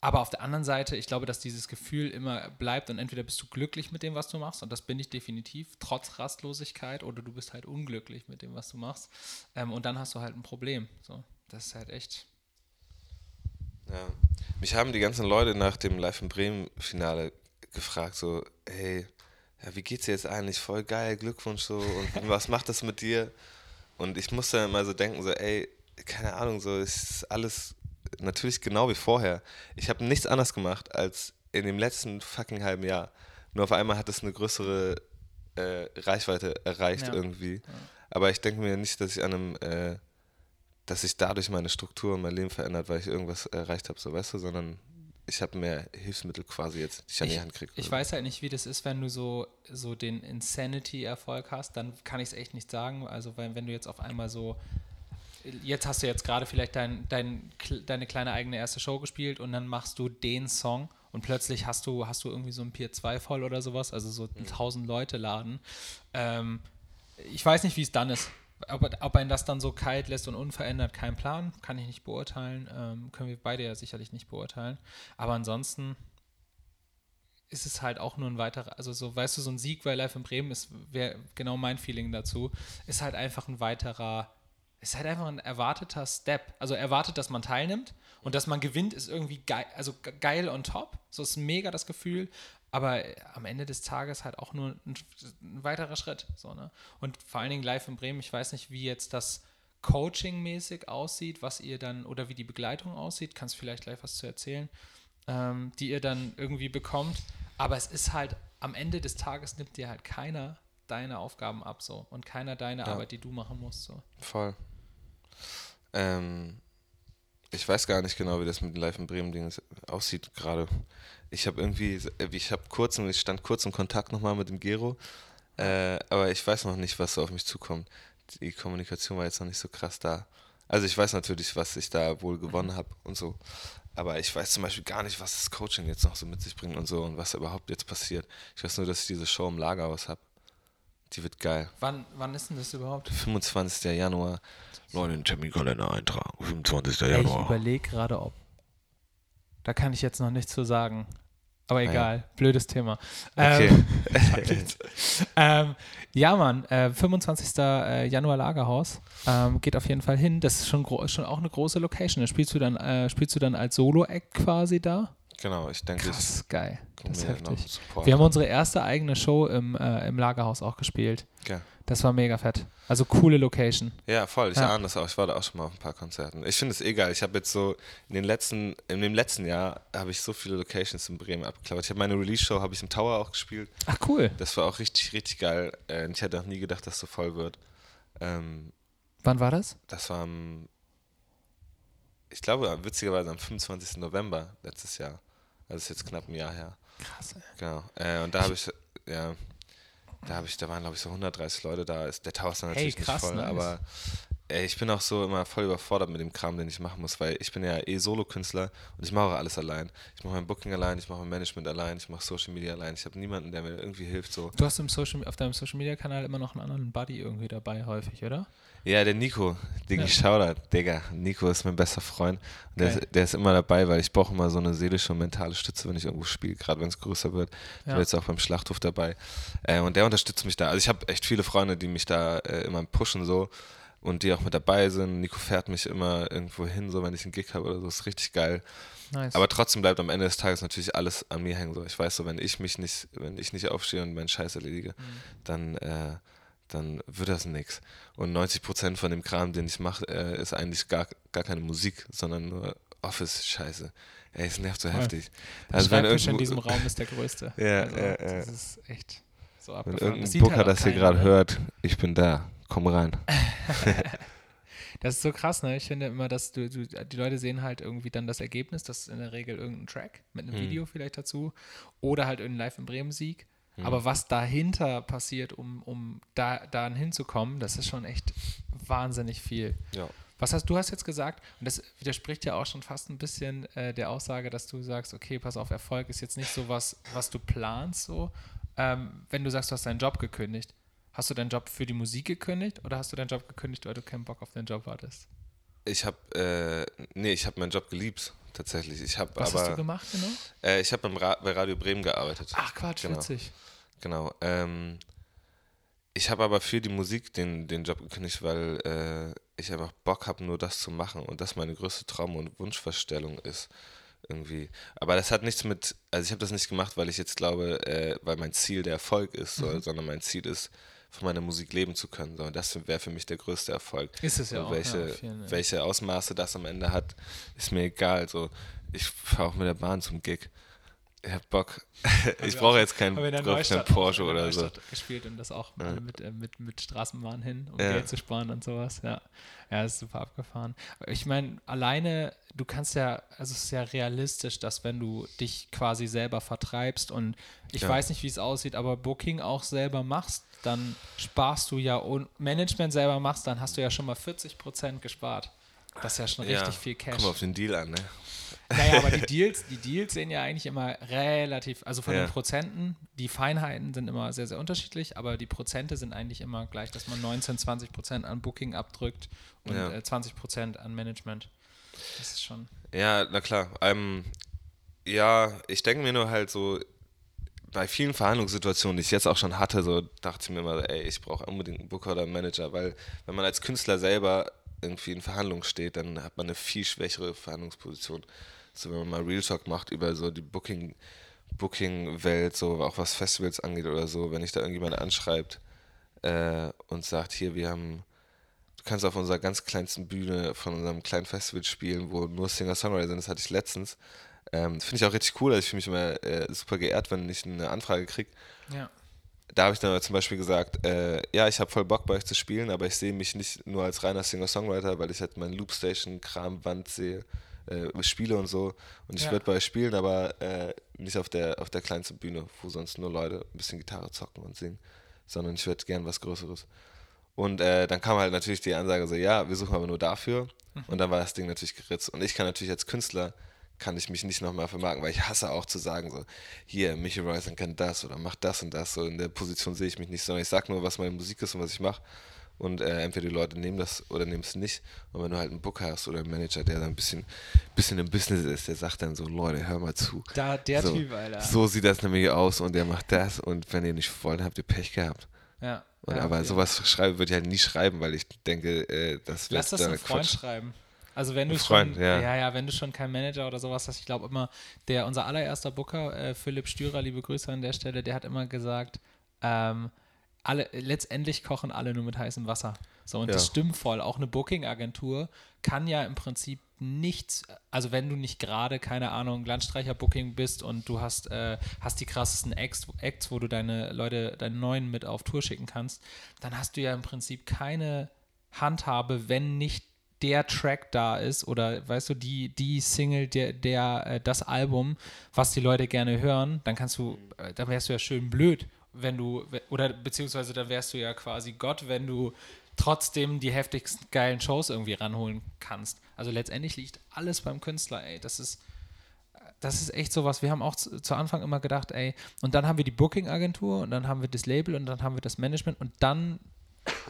aber auf der anderen Seite, ich glaube, dass dieses Gefühl immer bleibt und entweder bist du glücklich mit dem, was du machst, und das bin ich definitiv, trotz Rastlosigkeit, oder du bist halt unglücklich mit dem, was du machst. Ähm, und dann hast du halt ein Problem. So, das ist halt echt. Ja. Mich haben die ganzen Leute nach dem Live in Bremen-Finale gefragt, so, hey, ja, wie geht's dir jetzt eigentlich? Voll geil, Glückwunsch so, und was macht das mit dir? Und ich musste dann immer so denken, so, ey, keine Ahnung, so, ist alles natürlich genau wie vorher. Ich habe nichts anderes gemacht als in dem letzten fucking halben Jahr. Nur auf einmal hat es eine größere äh, Reichweite erreicht ja. irgendwie. Ja. Aber ich denke mir nicht, dass ich an einem, äh, dass sich dadurch meine Struktur und mein Leben verändert, weil ich irgendwas erreicht habe, so weißt du, sondern ich habe mehr Hilfsmittel quasi jetzt, die ich an die Hand kriege. Ich weiß halt nicht, wie das ist, wenn du so, so den Insanity-Erfolg hast, dann kann ich es echt nicht sagen. Also wenn, wenn du jetzt auf einmal so jetzt hast du jetzt gerade vielleicht dein, dein, deine kleine eigene erste Show gespielt und dann machst du den Song und plötzlich hast du, hast du irgendwie so ein Pier 2 voll oder sowas, also so mhm. 1000 Leute laden. Ähm, ich weiß nicht, wie es dann ist. Ob, ob ein das dann so kalt lässt und unverändert, kein Plan, kann ich nicht beurteilen. Ähm, können wir beide ja sicherlich nicht beurteilen. Aber ansonsten ist es halt auch nur ein weiterer, also so, weißt du, so ein Sieg bei Live in Bremen ist, wäre genau mein Feeling dazu, ist halt einfach ein weiterer ist halt einfach ein erwarteter Step. Also erwartet, dass man teilnimmt und dass man gewinnt, ist irgendwie geil, also geil on top. So ist mega das Gefühl. Aber am Ende des Tages halt auch nur ein, ein weiterer Schritt. So, ne? Und vor allen Dingen live in Bremen, ich weiß nicht, wie jetzt das Coaching-mäßig aussieht, was ihr dann, oder wie die Begleitung aussieht, kannst vielleicht gleich was zu erzählen, ähm, die ihr dann irgendwie bekommt. Aber es ist halt, am Ende des Tages nimmt dir halt keiner deine Aufgaben ab so und keiner deine ja. Arbeit, die du machen musst. So. Voll. Ähm, ich weiß gar nicht genau, wie das mit dem Live in Bremen Ding aussieht gerade. Ich habe irgendwie, äh, ich habe kurz, ich stand kurz im Kontakt nochmal mit dem Gero, äh, aber ich weiß noch nicht, was auf mich zukommt. Die Kommunikation war jetzt noch nicht so krass da. Also ich weiß natürlich, was ich da wohl gewonnen habe und so. Aber ich weiß zum Beispiel gar nicht, was das Coaching jetzt noch so mit sich bringt und so und was überhaupt jetzt passiert. Ich weiß nur, dass ich diese Show im Lagerhaus habe. Die wird geil. Wann, wann ist denn das überhaupt? 25. Januar. Neuen Terminkalender eintragen. 25. Januar. Ich überlege gerade, ob. Da kann ich jetzt noch nichts zu sagen. Aber egal, ah, ja. blödes Thema. Okay. Ähm, ähm, ja, Mann, äh, 25. Äh, Januar Lagerhaus. Ähm, geht auf jeden Fall hin. Das ist schon, schon auch eine große Location. Spielst du dann, äh, spielst du dann als Solo-Act quasi da? Genau, ich denke. Das ist geil. Das ist heftig. Wir haben unsere erste eigene Show im, äh, im Lagerhaus auch gespielt. Ja. Das war mega fett. Also coole Location. Ja, voll. Ich ja. ahne das auch. Ich war da auch schon mal auf ein paar Konzerten. Ich finde es eh geil. Ich habe jetzt so in den letzten, in dem letzten Jahr habe ich so viele Locations in Bremen abgeklappert. Ich habe meine Release-Show habe ich im Tower auch gespielt. Ach cool. Das war auch richtig, richtig geil. Äh, ich hätte auch nie gedacht, dass es so voll wird. Ähm, Wann war das? Das war am, ich glaube, witzigerweise am 25. November letztes Jahr. Das ist jetzt knapp ein Jahr her. Krass, ey. Genau. Äh, und da habe ich, ja, da habe ich, da waren glaube ich so 130 Leute da. Ist, der Tower ist natürlich hey, krass, nicht voll, nice. aber ey, ich bin auch so immer voll überfordert mit dem Kram, den ich machen muss, weil ich bin ja eh Solo-Künstler und ich mache auch alles allein. Ich mache mein Booking allein, ich mache mein Management allein, ich mache Social Media allein. Ich habe niemanden, der mir irgendwie hilft. So. Du hast im Social, auf deinem Social Media Kanal immer noch einen anderen Buddy irgendwie dabei, häufig, oder? Ja, der Nico, den ja. Shoutout, Digga. Nico ist mein bester Freund. Der, ist, der ist immer dabei, weil ich brauche immer so eine seelische und mentale Stütze, wenn ich irgendwo spiele, gerade wenn es größer wird. Ja. Der ist auch beim Schlachthof dabei. Äh, und der unterstützt mich da. Also ich habe echt viele Freunde, die mich da äh, immer pushen so und die auch mit dabei sind. Nico fährt mich immer irgendwo hin, so wenn ich einen Gig habe oder so. Ist richtig geil. Nice. Aber trotzdem bleibt am Ende des Tages natürlich alles an mir hängen. So. Ich weiß so, wenn ich mich nicht, wenn ich nicht aufstehe und meinen Scheiß erledige, mhm. dann äh, dann wird das nichts. Und 90 Prozent von dem Kram, den ich mache, äh, ist eigentlich gar, gar keine Musik, sondern nur Office-Scheiße. Ey, es nervt so ja. heftig. Der also wenn irgendwo, in diesem Raum ist der größte. ja, also, ja, ja. Das ist echt so abgefahren. Wenn irgendein das Booker halt das hier gerade ne? hört, ich bin da, komm rein. das ist so krass, ne? Ich finde immer, dass du, du, die Leute sehen halt irgendwie dann das Ergebnis, das ist in der Regel irgendein Track mit einem hm. Video vielleicht dazu oder halt irgendein Live in Bremen Sieg Mhm. Aber was dahinter passiert, um, um da, dahin hinzukommen, das ist schon echt wahnsinnig viel. Ja. Was hast du hast jetzt gesagt, und das widerspricht ja auch schon fast ein bisschen äh, der Aussage, dass du sagst, okay, pass auf, Erfolg ist jetzt nicht so was, was du planst, so. Ähm, wenn du sagst, du hast deinen Job gekündigt, hast du deinen Job für die Musik gekündigt oder hast du deinen Job gekündigt, weil du keinen Bock auf den Job hattest? Ich habe, äh, nee, ich habe meinen Job geliebt, tatsächlich. Ich hab, Was aber, hast du gemacht, genau? Äh, ich habe bei Radio Bremen gearbeitet. Ach Quatsch, genau. witzig. Genau. Ähm, ich habe aber für die Musik den, den Job gekündigt, weil äh, ich einfach Bock habe, nur das zu machen und das meine größte Traum- und Wunschvorstellung ist. Irgendwie. Aber das hat nichts mit, also ich habe das nicht gemacht, weil ich jetzt glaube, äh, weil mein Ziel der Erfolg ist, Mhm. sondern mein Ziel ist, von meiner Musik leben zu können. So. Und das wäre für mich der größte Erfolg. Ist es ja So, auch. welche, ja, vielen, ja. welche Ausmaße das am Ende hat, ist mir egal. So, ich fahre auch mit der Bahn zum Gig. Ich hab Bock. ich brauche auch- jetzt keinen brauch keinen Porsche oder so. Neustadt gespielt und das auch Ja. mit, äh, mit, mit Straßenbahn hin, um Ja. Geld zu sparen und sowas. Ja, ja das ist super abgefahren. Ich meine, alleine, du kannst ja, also es ist ja realistisch, dass wenn du dich quasi selber vertreibst und ich Ja. weiß nicht, wie es aussieht, aber Booking auch selber machst, dann sparst du ja und Management selber machst, dann hast du ja schon mal 40 Prozent gespart. Das ist ja schon richtig viel Cash. Komm auf den Deal an, ne? Naja, aber die Deals, die Deals sehen ja eigentlich immer relativ, also von Ja. den Prozenten, die Feinheiten sind immer sehr, sehr unterschiedlich, aber die Prozente sind eigentlich immer gleich, dass man 19, 20 Prozent an Booking abdrückt und Ja. äh, 20 Prozent an Management. Das ist schon. Ja, na klar. Ähm, ja, ich denke mir nur halt so, bei vielen Verhandlungssituationen, die ich jetzt auch schon hatte, so dachte ich mir immer, ey, ich brauche unbedingt einen Booker oder einen Manager, weil wenn man als Künstler selber irgendwie in Verhandlungen steht, dann hat man eine viel schwächere Verhandlungsposition. So, wenn man mal Real Talk macht über so die Booking, Booking-Welt, so auch was Festivals angeht oder so, wenn ich da irgendjemand anschreibt äh, und sagt, hier, wir haben du kannst auf unserer ganz kleinsten Bühne von unserem kleinen Festival spielen, wo nur Singer-Songwriter sind. Das hatte ich letztens. Ähm, Finde ich auch richtig cool. Also ich fühle mich immer äh, super geehrt, wenn ich eine Anfrage kriege. Ja. Da habe ich dann aber zum Beispiel gesagt, äh, ja, ich habe voll Bock bei euch zu spielen, aber ich sehe mich nicht nur als reiner Singer-Songwriter, weil ich halt meinen Loopstation-Kram-Wand sehe, äh, spiele und so. Und ich Ja. würde bei euch spielen, aber äh, nicht auf der, auf der kleinsten Bühne, wo sonst nur Leute ein bisschen Gitarre zocken und singen, sondern ich würde gern was Größeres. Und äh, dann kam halt natürlich die Ansage so, ja, wir suchen aber nur dafür. Und dann war das Ding natürlich geritzt. Und ich kann natürlich als Künstler, kann ich mich nicht nochmal vermarkten, weil ich hasse auch zu sagen so, hier, Michi Royson kann das oder macht das und das. So in der Position sehe ich mich nicht, sondern ich sage nur, was meine Musik ist und was ich mache. Und äh, entweder die Leute nehmen das oder nehmen es nicht. Und wenn du halt einen Booker hast oder einen Manager, der dann ein bisschen, bisschen im Business ist, der sagt dann so, Leute, hör mal zu. Da, der so, Typ, Alter. So sieht das nämlich aus und der macht das und wenn ihr nicht wollt, habt ihr Pech gehabt. ja. Und, ja, aber okay. sowas schreiben würde ich halt nie schreiben, weil ich denke, äh, das wird Lass das dann einem Freund Quatsch. schreiben. Also wenn du Freund, schon, ja. ja, ja, wenn du schon keinen Manager oder sowas hast, ich glaube immer, der unser allererster Booker, äh, Philipp Stürer, liebe Grüße an der Stelle, der hat immer gesagt, ähm, alle, letztendlich kochen alle nur mit heißem Wasser. So, und das Ja. stimmt voll. Auch eine Booking-Agentur kann ja im Prinzip nichts, also wenn du nicht gerade, keine Ahnung, Landstreicher-Booking bist und du hast, äh, hast die krassesten Acts, Acts, wo du deine Leute, deine Neuen mit auf Tour schicken kannst, dann hast du ja im Prinzip keine Handhabe, wenn nicht der Track da ist oder weißt du, die, die Single, der, der, äh, das Album, was die Leute gerne hören, dann kannst du, äh, dann wärst du ja schön blöd, wenn du, oder beziehungsweise dann wärst du ja quasi Gott, wenn du trotzdem die heftigsten geilen Shows irgendwie ranholen kannst. Also letztendlich liegt alles beim Künstler, ey. Das ist, das ist echt sowas. Wir haben auch zu, zu Anfang immer gedacht, ey, und dann haben wir die Booking-Agentur und dann haben wir das Label und dann haben wir das Management und dann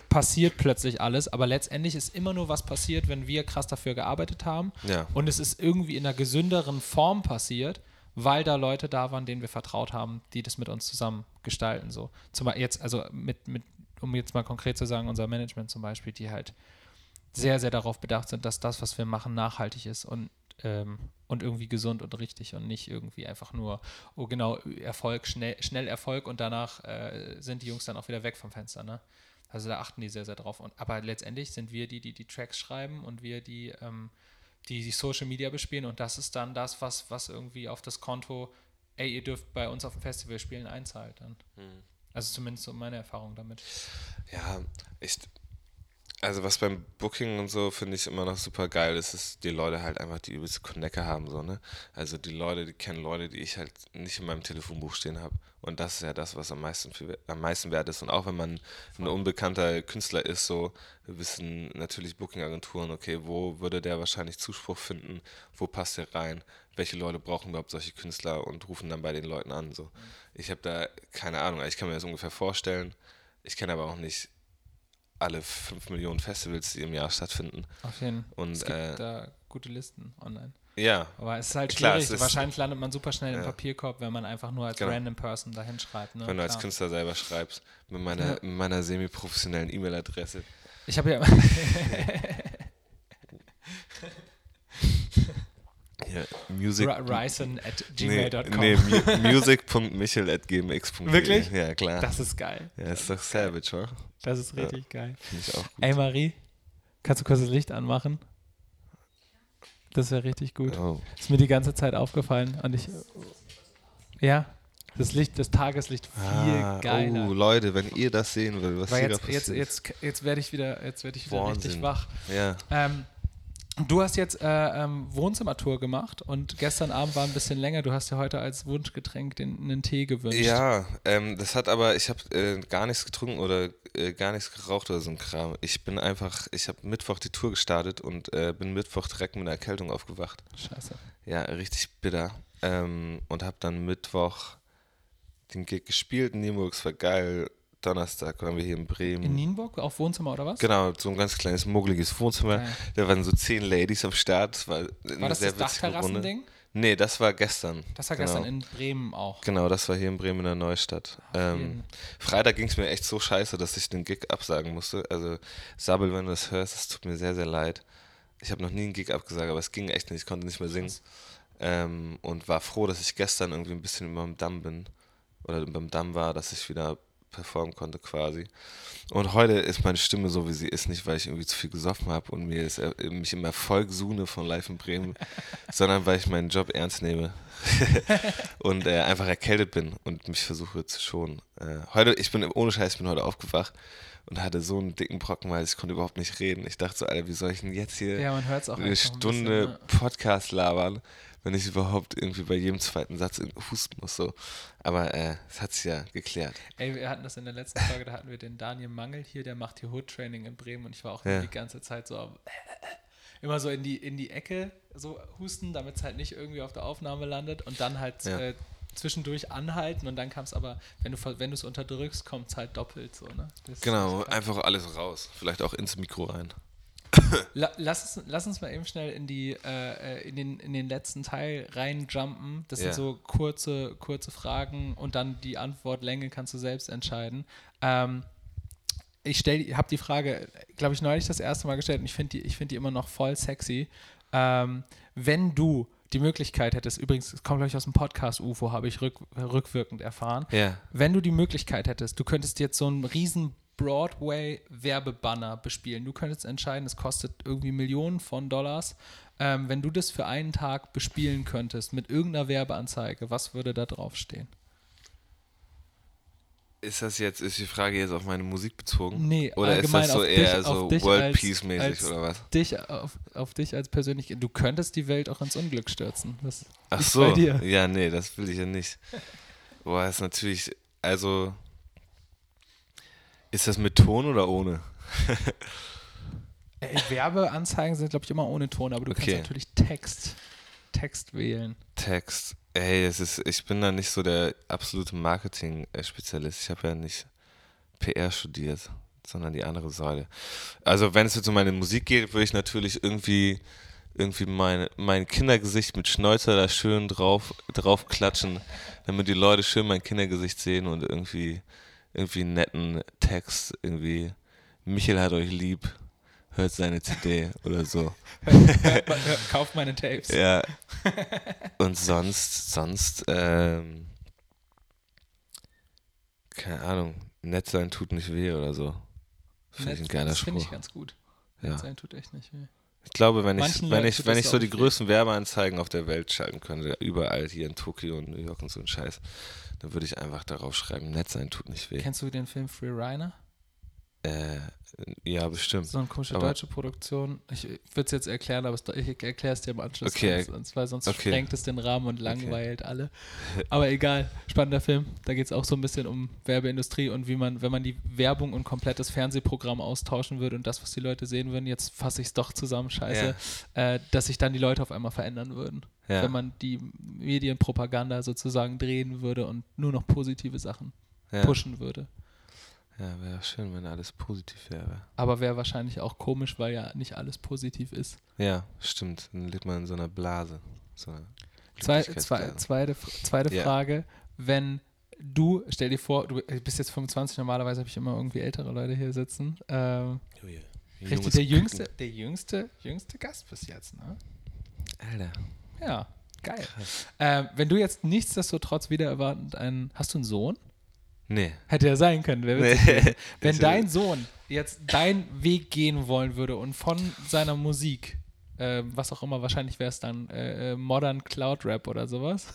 passiert plötzlich alles, aber letztendlich ist immer nur was passiert, wenn wir krass dafür gearbeitet haben Ja. und es ist irgendwie in einer gesünderen Form passiert, weil da Leute da waren, denen wir vertraut haben, die das mit uns zusammen gestalten. So. Zum Beispiel jetzt, also mit, mit, um jetzt mal konkret zu sagen, unser Management zum Beispiel, die halt sehr, sehr darauf bedacht sind, dass das, was wir machen, nachhaltig ist und, ähm, und irgendwie gesund und richtig und nicht irgendwie einfach nur, oh genau, Erfolg, schnell, schnell Erfolg und danach äh, sind die Jungs dann auch wieder weg vom Fenster, ne? Also da achten die sehr, sehr drauf. Und, aber letztendlich sind wir die, die die Tracks schreiben und wir die, ähm, die, die Social Media bespielen und das ist dann das, was, was irgendwie auf das Konto, ey, ihr dürft bei uns auf dem Festival spielen, einzahlt dann. Also zumindest so meine Erfahrung damit. Ja, ich, Also was beim Booking und so finde ich immer noch super geil ist, ist, die Leute halt einfach die übelste Connector haben, so, ne? Also die Leute, die kennen Leute, die ich halt nicht in meinem Telefonbuch stehen habe. Und das ist ja das, was am meisten, viel, am meisten wert ist. Und auch wenn man ein unbekannter Künstler ist, so, wissen natürlich Booking-Agenturen, okay, wo würde der wahrscheinlich Zuspruch finden, wo passt der rein, welche Leute brauchen überhaupt solche Künstler und rufen dann bei den Leuten an, so. Ich habe da keine Ahnung, ich kann mir das ungefähr vorstellen. Ich kenne aber auch nicht alle 5 Millionen Festivals, die im Jahr stattfinden. Auf jeden Fall. Und es gibt äh, da gute Listen online. ja, Aber es ist halt Klar, schwierig. es ist- Wahrscheinlich landet man super schnell im Ja. Papierkorb, wenn man einfach nur als Genau. random Person dahin schreibt. Ne? wenn du als Klar. Künstler selber schreibst, mit meiner, Ja. mit meiner semi-professionellen E-Mail-Adresse. Ich habe ja Ja, music. Ryson at nee, nee. Wirklich? Ja, klar. Das ist geil. ja, ist doch savage, wa? Das ist richtig geil. Finde ich auch gut. Ey, Marie, kannst du kurz das Licht anmachen? Das wäre richtig gut. Oh. Ist mir die ganze Zeit aufgefallen. Und ich. Ja, das Licht, das Tageslicht viel Ah, geiler. Oh, Leute, wenn ihr das sehen will, was Weil hier jetzt, jetzt, passiert. jetzt, jetzt werde ich wieder, jetzt werde ich wieder richtig wach. Ja, Ähm, du hast jetzt äh, ähm, Wohnzimmertour gemacht und gestern Abend war ein bisschen länger. Du hast ja heute als Wunschgetränk den, einen Tee gewünscht. ja ähm, das hat aber, ich habe äh, gar nichts getrunken oder äh, gar nichts geraucht oder so ein Kram. Ich bin einfach, ich habe Mittwoch die Tour gestartet und äh, bin Mittwoch direkt mit einer Erkältung aufgewacht. Scheiße. Ja, richtig bitter. Ähm, und habe dann Mittwoch den Gig gespielt es war geil. Donnerstag waren wir hier in Bremen. In Nienburg auf Wohnzimmer oder was? Genau, so ein ganz kleines, muggeliges Wohnzimmer. Geil. Da waren so zehn Ladies am Start. Es war War das das. Dachterrassending? Nee, das war gestern. Das war genau. gestern in Bremen auch. Genau, das war hier in Bremen in der Neustadt. Ähm. Freitag ging es mir echt so scheiße, dass ich den Gig absagen musste. Also, Sabel, wenn du das hörst, es tut mir sehr, sehr leid. Ich habe noch nie einen Gig abgesagt, aber es ging echt nicht. Ich konnte nicht mehr singen. Ähm, und war froh, dass ich gestern irgendwie ein bisschen über dem Damm bin. Oder beim Damm war, dass ich wieder performen konnte quasi. Und heute ist meine Stimme so, wie sie ist, nicht weil ich irgendwie zu viel gesoffen habe und mir ist, äh, mich im Erfolg suhne von Live in Bremen, sondern weil ich meinen Job ernst nehme und äh, einfach erkältet bin und mich versuche zu schonen. Äh, heute, ich bin ohne Scheiß, ich bin heute aufgewacht und hatte so einen dicken Brocken, weil ich konnte überhaupt nicht reden. Ich dachte so, Alter, wie soll ich denn jetzt hier Ja, eine einfach ein Stunde bisschen, ne? Podcast labern, wenn ich überhaupt irgendwie bei jedem zweiten Satz husten muss. So. Aber äh, es hat sich ja geklärt. Ey, wir hatten das in der letzten Folge, da hatten wir den Daniel Mangel hier, der macht hier Hood-Training in Bremen und ich war auch Ja. die ganze Zeit so am immer so in die, in die Ecke so husten, damit es halt nicht irgendwie auf der Aufnahme landet und dann halt Ja. äh, zwischendurch anhalten und dann kam es aber, wenn du wenn du es unterdrückst, kommt es halt doppelt so, ne? Das Genau, einfach alles raus. Vielleicht auch ins Mikro rein. La lass, uns, lass uns mal eben schnell in, die, äh, äh, in, den, in den letzten Teil reinjumpen. Das Ja. sind so kurze, kurze Fragen und dann die Antwortlänge kannst du selbst entscheiden. Ähm, ich habe die Frage, glaube ich, neulich das erste Mal gestellt und ich finde die, ich find die immer noch voll sexy. Ähm, wenn du die Möglichkeit hättest, übrigens, es kommt, glaube ich, aus dem Podcast UFO, habe ich rück, rückwirkend erfahren. Ja. Wenn du die Möglichkeit hättest, du könntest jetzt so einen riesen Broadway-Werbebanner bespielen. Du könntest entscheiden, es kostet irgendwie Millionen von Dollars. Ähm, wenn du das für einen Tag bespielen könntest mit irgendeiner Werbeanzeige, was würde da draufstehen? Ist das jetzt, ist die Frage jetzt auf meine Musik bezogen? Nee, Oder ist das so eher dich- so World Peace-mäßig oder was? Dich auf, auf dich als persönlich. Du könntest die Welt auch ins Unglück stürzen. Das Ach so. Ja, nee, das will ich ja nicht. Boah, ist natürlich, also, ist das mit Ton oder ohne? Äh, Werbeanzeigen sind, glaube ich, immer ohne Ton, aber du Okay. kannst natürlich Text, Text wählen. Text. Ey, es ist, ich bin da nicht so der absolute Marketing-Spezialist. Ich habe ja nicht PR studiert, sondern die andere Säule. Also, wenn es jetzt um meine Musik geht, würde ich natürlich irgendwie, irgendwie mein, mein Kindergesicht mit Schnäuzer da schön drauf, drauf klatschen, damit die Leute schön mein Kindergesicht sehen und irgendwie, irgendwie einen netten Text, irgendwie, Michel hat euch lieb, hört seine CD oder so. Kauf meine Tapes. Ja. Und sonst, sonst, ähm, keine Ahnung, nett sein tut nicht weh oder so. Finde ich ein geiler das finde Spruch. ich ganz gut. Ja. Sein tut echt nicht weh. Ich glaube, wenn ich, Manchen wenn Leuten ich, wenn ich so die größten Werbeanzeigen auf der Welt schalten könnte, überall hier in Tokio und New York und so ein Scheiß, dann würde ich einfach darauf schreiben, nett sein tut nicht weh. Kennst du den Film Free Reiner? Äh, ja, bestimmt. So eine komische Aber- deutsche Produktion. Ich würde es jetzt erklären, aber ich erkläre es dir im Anschluss. Okay. Sonst, weil sonst Okay. sprengt es den Rahmen und langweilt alle. Aber egal, spannender Film. Da geht es auch so ein bisschen um Werbeindustrie und wie man, wenn man die Werbung und komplettes Fernsehprogramm austauschen würde und das, was die Leute sehen würden, jetzt fasse ich es doch zusammen, scheiße, äh, dass sich dann die Leute auf einmal verändern würden. Ja. Wenn man die Medienpropaganda sozusagen drehen würde und nur noch positive Sachen ja. pushen würde. Ja, wäre schön, wenn alles positiv wäre. Aber wäre wahrscheinlich auch komisch, weil ja nicht alles positiv ist. Ja, stimmt. Dann lebt man in so einer Blase. So einer Zwei, zwei, zweite zweite Ja. Frage. Wenn du, stell dir vor, du bist jetzt 25, normalerweise habe ich immer irgendwie ältere Leute hier sitzen. Ähm, Oh yeah. richtig, der jüngste, der jüngste, jüngste Gast bis jetzt, ne? Alter. Ja, geil. Ähm, wenn du jetzt nichtsdestotrotz wieder erwartend einen, hast du einen Sohn? Nee. Hätte ja sein können. Nee. Wenn dein Sohn jetzt deinen Weg gehen wollen würde und von seiner Musik, äh, was auch immer, wahrscheinlich wäre es dann äh, äh, Modern Cloud Rap oder sowas.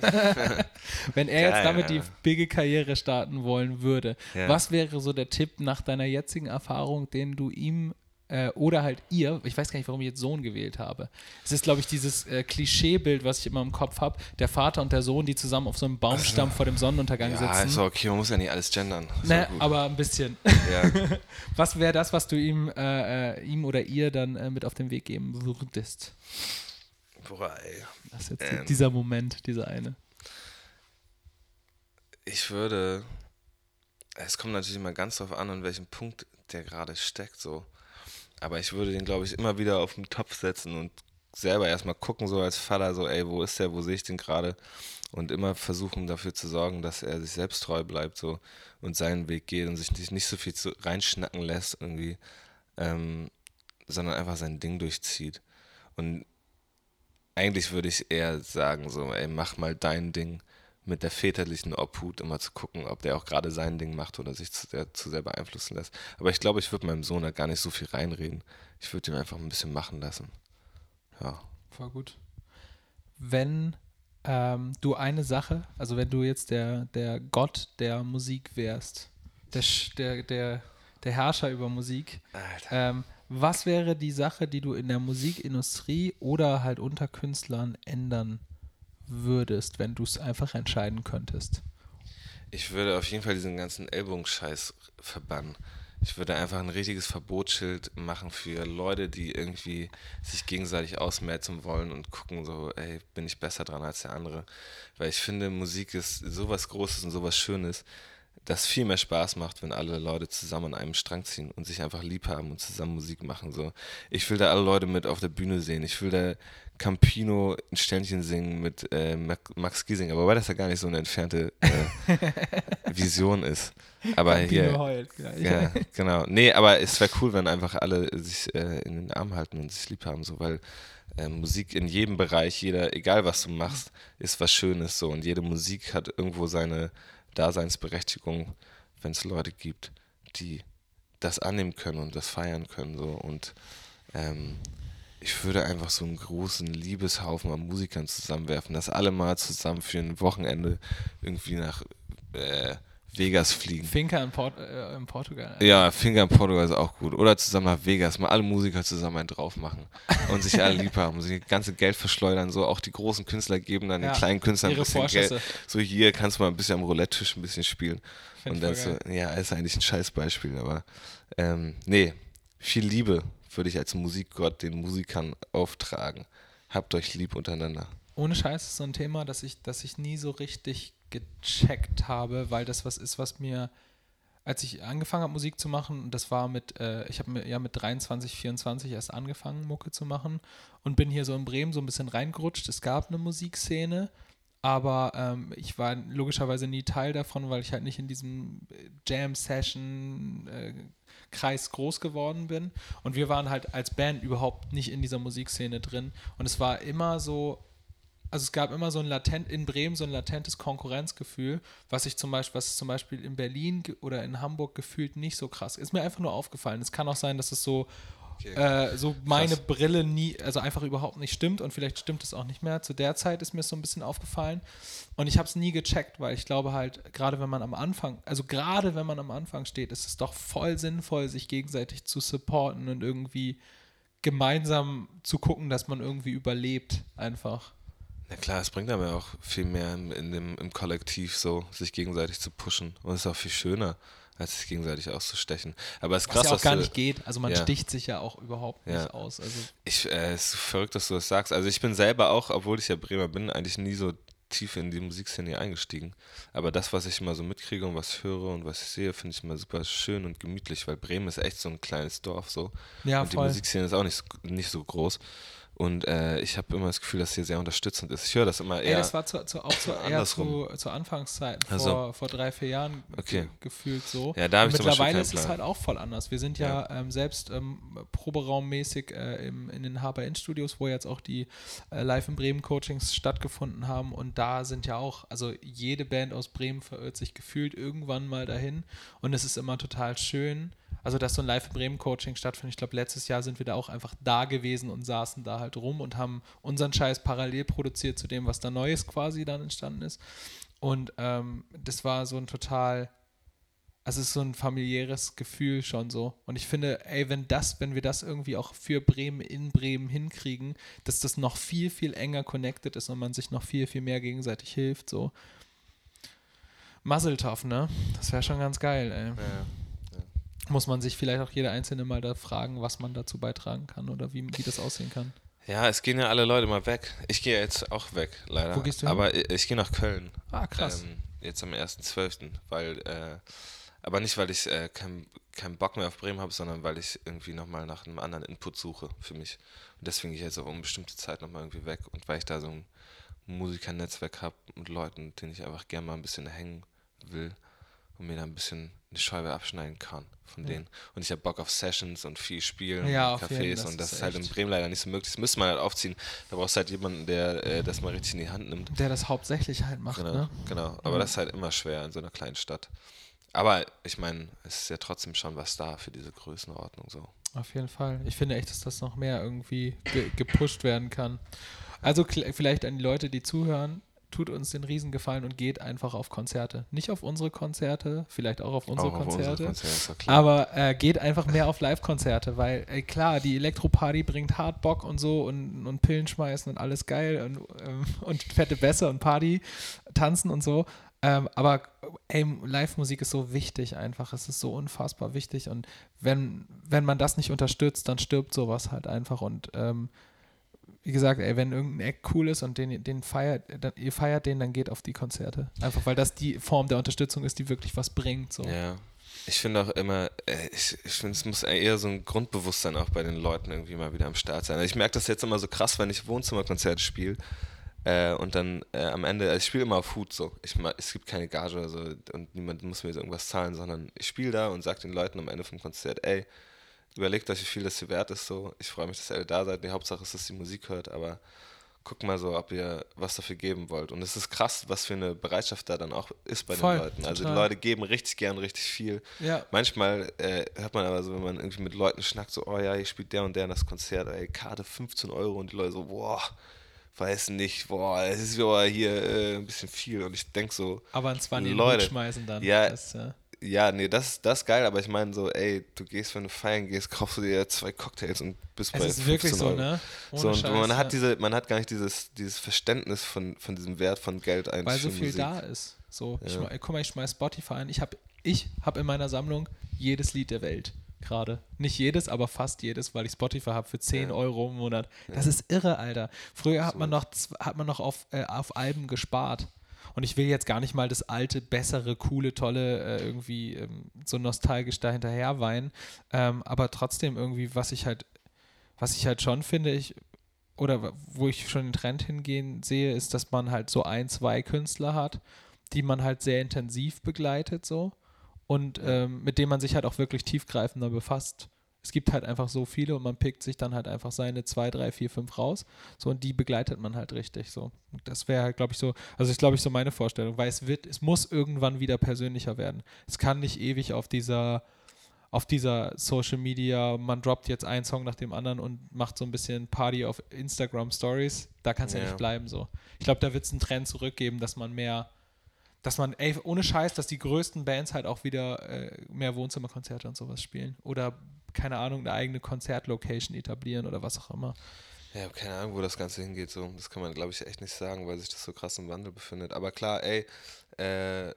Wenn er jetzt damit die bigge Karriere starten wollen würde, Ja. was wäre so der Tipp nach deiner jetzigen Erfahrung, den du ihm äh, oder halt ihr, ich weiß gar nicht, warum ich jetzt Sohn gewählt habe. Es ist, glaube ich, dieses äh, Klischeebild, was ich immer im Kopf habe, der Vater und der Sohn, die zusammen auf so einem Baumstamm vor dem Sonnenuntergang Ja, sitzen. ist doch okay, man muss ja nicht alles gendern. Ist Ne, aber ein bisschen. ja. Was wäre das, was du ihm, äh, äh, ihm oder ihr dann äh, mit auf den Weg geben würdest? Boah, ey. Das ist jetzt Ähm. dieser Moment, dieser eine. Ich würde. Es kommt natürlich immer ganz drauf an, an welchem Punkt der gerade steckt, so. Aber ich würde den, glaube ich, immer wieder auf den Topf setzen und selber erstmal gucken, so als Vater, so, ey, wo ist der, wo sehe ich den gerade? Und immer versuchen dafür zu sorgen, dass er sich selbst treu bleibt, so und seinen Weg geht und sich nicht, nicht so viel zu, reinschnacken lässt, irgendwie, ähm, sondern einfach sein Ding durchzieht. Und eigentlich würde ich eher sagen, so, ey, mach mal dein Ding mit der väterlichen Obhut, immer zu gucken, ob der auch gerade sein Ding macht oder sich zu sehr, zu sehr beeinflussen lässt. Aber ich glaube, ich würde meinem Sohn da gar nicht so viel reinreden. Ich würde ihn einfach ein bisschen machen lassen. Ja. Voll gut. Wenn ähm, du eine Sache, also wenn du jetzt der, der Gott der Musik wärst, der, der, der, der Herrscher über Musik, ähm, was wäre die Sache, die du in der Musikindustrie oder halt unter Künstlern ändern würdest, wenn du es einfach entscheiden könntest? Ich würde auf jeden Fall diesen ganzen Ellbogenscheiß verbannen. Ich würde einfach ein richtiges Verbotsschild machen für Leute, die irgendwie sich gegenseitig ausmerzen wollen und gucken so, ey, bin ich besser dran als der andere. Weil ich finde, Musik ist sowas Großes und sowas Schönes, das viel mehr Spaß macht, wenn alle Leute zusammen an einem Strang ziehen und sich einfach lieb haben und zusammen Musik machen. So. Ich will da alle Leute mit auf der Bühne sehen. Ich will da Campino ein Sternchen singen mit äh, Max Giesinger, wobei das ja gar nicht so eine entfernte äh, Vision ist. Aber Campino hier, heult. Ja, ja, genau. Nee, aber es wäre cool, wenn einfach alle sich äh, in den Arm halten und sich lieb haben, so, weil äh, Musik in jedem Bereich, jeder, egal was du machst, ist was Schönes so und jede Musik hat irgendwo seine Daseinsberechtigung, wenn es Leute gibt, die das annehmen können und das feiern können so und ähm, ich würde einfach so einen großen Liebeshaufen an Musikern zusammenwerfen, dass alle mal zusammen für ein Wochenende irgendwie nach äh, Vegas fliegen. Finca in, Port äh, in Portugal. Ja, Finger in Portugal ist auch gut. Oder zusammen nach Vegas, mal alle Musiker zusammen einen drauf machen und sich alle lieb haben, sich das ganze Geld verschleudern, so auch die großen Künstler geben dann Ja, den kleinen Künstlern ein bisschen Vorschüsse. Geld. So hier kannst du mal ein bisschen am Roulette-Tisch ein bisschen spielen. Find und dann so, ja, ist eigentlich ein Scheißbeispiel, aber ähm, nee, viel Liebe würde ich als Musikgott den Musikern auftragen. Habt euch lieb untereinander. Ohne Scheiß ist so ein Thema, das ich, das ich nie so richtig gecheckt habe, weil das was ist, was mir, als ich angefangen habe, Musik zu machen, das war mit, äh, ich habe ja mit 23, 24 erst angefangen, Mucke zu machen und bin hier so in Bremen so ein bisschen reingerutscht. Es gab eine Musikszene, aber ähm, ich war logischerweise nie Teil davon, weil ich halt nicht in diesem Jam-Session-Kreis groß geworden bin. Und wir waren halt als Band überhaupt nicht in dieser Musikszene drin. Und es war immer so, also es gab immer so ein latent, in Bremen so ein latentes Konkurrenzgefühl, was ich zum Beispiel, was zum Beispiel in Berlin oder in Hamburg gefühlt nicht so krass ist. mir einfach nur aufgefallen. Es kann auch sein, dass es so okay. äh, so meine Krass. Brille nie, also einfach überhaupt nicht stimmt und vielleicht stimmt es auch nicht mehr. Zu der Zeit ist mir so ein bisschen aufgefallen und ich habe es nie gecheckt, weil ich glaube halt, gerade wenn man am Anfang, also gerade wenn man am Anfang steht, ist es doch voll sinnvoll, sich gegenseitig zu supporten und irgendwie gemeinsam zu gucken, dass man irgendwie überlebt, einfach. Ja klar, es bringt aber auch viel mehr in dem, im Kollektiv so, sich gegenseitig zu pushen. Und es ist auch viel schöner als sich gegenseitig auszustechen. Aber es ist krass, was ja auch gar nicht geht. Also man ja. sticht sich ja auch überhaupt nicht ja. aus. Also ich, äh, es ist verrückt, dass du das sagst. Also ich bin selber auch, obwohl ich ja Bremer bin, eigentlich nie so tief in die Musikszene eingestiegen. Aber das, was ich immer so mitkriege und was höre und was ich sehe, finde ich immer super schön und gemütlich, weil Bremen ist echt so ein kleines Dorf so. Ja, und voll. die Musikszene ist auch nicht, nicht so groß. Und äh, ich habe immer das Gefühl, dass hier sehr unterstützend ist. Ich höre das immer eher. Ey, das war zu, zu, auch zu, eher zu, zu Anfangszeiten, vor, also. vor drei, vier Jahren okay. gefühlt so. Ja, da habe ich Mittlerweile ist es halt auch voll anders. Wir sind ja, ja. Ähm, selbst ähm, proberaummäßig äh, im, in den HBN-Studios, wo jetzt auch die äh, Live in Bremen Coachings stattgefunden haben. Und da sind ja auch, also jede Band aus Bremen verirrt sich gefühlt irgendwann mal dahin. Und es ist immer total schön also dass so ein Live-Bremen-Coaching stattfindet. Ich glaube, letztes Jahr sind wir da auch einfach da gewesen und saßen da halt rum und haben unseren Scheiß parallel produziert zu dem, was da Neues quasi dann entstanden ist. Und ähm, das war so ein total, also es ist so ein familiäres Gefühl schon so. Und ich finde, ey, wenn das, wenn wir das irgendwie auch für Bremen in Bremen hinkriegen, dass das noch viel, viel enger connected ist und man sich noch viel, viel mehr gegenseitig hilft, so. Muzzletough, ne? Das wäre schon ganz geil, ey. Ja muss man sich vielleicht auch jeder Einzelne mal da fragen, was man dazu beitragen kann oder wie, wie das aussehen kann. Ja, es gehen ja alle Leute mal weg. Ich gehe jetzt auch weg, leider. Wo gehst du hin? Aber ich, ich gehe nach Köln. Ah, krass. Ähm, jetzt am 1.12., weil, äh, aber nicht, weil ich äh, keinen kein Bock mehr auf Bremen habe, sondern weil ich irgendwie nochmal nach einem anderen Input suche für mich. Und deswegen gehe ich jetzt auch um bestimmte Zeit nochmal irgendwie weg und weil ich da so ein Musikernetzwerk habe mit Leuten, denen ich einfach gerne mal ein bisschen hängen will und mir da ein bisschen eine Scheibe abschneiden kann von denen. Und ich habe Bock auf Sessions und viel Spielen ja, und Cafés und das ist, halt in Bremen leider nicht so möglich. Das müsste man halt aufziehen. Da brauchst du halt jemanden, der äh, das mal richtig in die Hand nimmt. Der das hauptsächlich halt macht, genau, ne? Genau, aber ja. das ist halt immer schwer in so einer kleinen Stadt. Aber ich meine, es ist ja trotzdem schon was da für diese Größenordnung so. Auf jeden Fall. Ich finde echt, dass das noch mehr irgendwie ge gepusht werden kann. Also vielleicht an die Leute, die zuhören, tut uns den Riesengefallen und geht einfach auf Konzerte. Nicht auf unsere Konzerte, vielleicht auch auf unsere auch Konzerte, auf unsere Konzerte aber äh, geht einfach mehr auf Live-Konzerte, weil äh, klar, die Elektro-Party bringt hart Bock und so und, und Pillen schmeißen und alles geil und, ähm, und fette Bässe und Party, tanzen und so. Ähm, aber ey, Live-Musik ist so wichtig einfach. Es ist so unfassbar wichtig. Und wenn, wenn man das nicht unterstützt, dann stirbt sowas halt einfach. Und ähm, wie gesagt, ey, wenn irgendein Eck cool ist und den, den feiert, dann, ihr feiert den, dann geht auf die Konzerte. Einfach weil das die Form der Unterstützung ist, die wirklich was bringt. So. Ja. Ich finde auch immer, äh, ich, ich finde, es muss eher so ein Grundbewusstsein auch bei den Leuten irgendwie mal wieder am Start sein. Also ich merke das jetzt immer so krass, wenn ich Wohnzimmerkonzerte spiele. Äh, und dann äh, am Ende, also ich spiele immer auf Hut so. Ich, es gibt keine Gage oder so und niemand muss mir jetzt irgendwas zahlen, sondern ich spiele da und sage den Leuten am Ende vom Konzert, ey, überlegt euch, wie viel das hier wert ist. So. Ich freue mich, dass ihr alle da seid. Die Hauptsache ist, dass die Musik hört, aber guckt mal so, ob ihr was dafür geben wollt. Und es ist krass, was für eine Bereitschaft da dann auch ist bei Voll, den Leuten. Also die Leute geben richtig gern richtig viel. Ja. Manchmal äh, hört man aber so, wenn man irgendwie mit Leuten schnackt, so, oh ja, hier spielt der und der in das Konzert, ey, Karte 15 Euro und die Leute so, boah, weiß nicht, boah, es ist aber hier äh, ein bisschen viel. Und ich denke so, aber 20 Leute schmeißen dann. Ja, das, ja ja, nee, das, das ist geil, aber ich meine so, ey, du gehst, wenn du feiern gehst, kaufst du dir zwei Cocktails und bist es bei Es ist wirklich so, Euro. ne? Ohne so, und Scheiß, man ja. hat diese, man hat gar nicht dieses, dieses Verständnis von, von diesem Wert von Geld ein. Weil so viel Musik. da ist. So, ja. ich, guck mal, ich schmeiß Spotify ein. Ich habe ich hab in meiner Sammlung jedes Lied der Welt gerade. Nicht jedes, aber fast jedes, weil ich Spotify habe für 10 ja. Euro im Monat. Das ist irre, Alter. Früher hat man noch, hat man noch auf, äh, auf Alben gespart. Und ich will jetzt gar nicht mal das alte, bessere, coole, tolle äh, irgendwie ähm, so nostalgisch da hinterher weinen. Ähm, aber trotzdem irgendwie, was ich halt, was ich halt schon finde, ich, oder wo ich schon den Trend hingehen sehe, ist, dass man halt so ein, zwei Künstler hat, die man halt sehr intensiv begleitet so. Und ähm, mit denen man sich halt auch wirklich tiefgreifender befasst es gibt halt einfach so viele und man pickt sich dann halt einfach seine zwei, drei, vier, fünf raus. So und die begleitet man halt richtig. So. Und das wäre halt, glaube ich, so, also ist, glaube ich, so meine Vorstellung, weil es wird, es muss irgendwann wieder persönlicher werden. Es kann nicht ewig auf dieser auf dieser Social Media, man droppt jetzt einen Song nach dem anderen und macht so ein bisschen Party auf Instagram Stories, da kann es ja. ja. nicht bleiben so. Ich glaube, da wird es einen Trend zurückgeben, dass man mehr, dass man, ey, ohne Scheiß, dass die größten Bands halt auch wieder äh, mehr Wohnzimmerkonzerte und sowas spielen. Oder, keine Ahnung, eine eigene Konzertlocation etablieren oder was auch immer. Ja, ich habe keine Ahnung, wo das Ganze hingeht. So. Das kann man, glaube ich, echt nicht sagen, weil sich das so krass im Wandel befindet. Aber klar, ey, äh,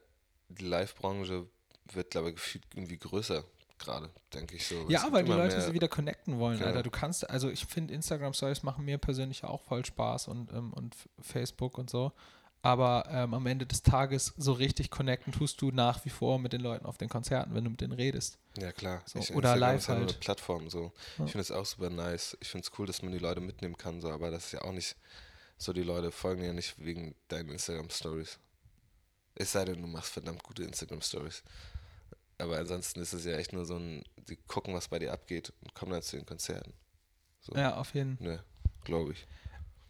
die Live-Branche wird, glaube ich, gefühlt irgendwie größer gerade, denke ich so. Ja, weil die Leute sie wieder connecten wollen, ja. Alter. Du kannst, also ich finde Instagram-Stories machen mir persönlich auch voll Spaß und, ähm, und Facebook und so. Aber ähm, am Ende des Tages so richtig connecten tust du nach wie vor mit den Leuten auf den Konzerten, wenn du mit denen redest. Ja, klar. So, ich, oder live ist halt. eine Plattform so. Ja. Ich finde es auch super nice. Ich finde es cool, dass man die Leute mitnehmen kann, so, aber das ist ja auch nicht so, die Leute folgen ja nicht wegen deinen Instagram-Stories. Es sei denn, du machst verdammt gute Instagram-Stories. Aber ansonsten ist es ja echt nur so ein, die gucken, was bei dir abgeht und kommen dann zu den Konzerten. So. Ja, auf jeden Fall. Ne, glaube ich.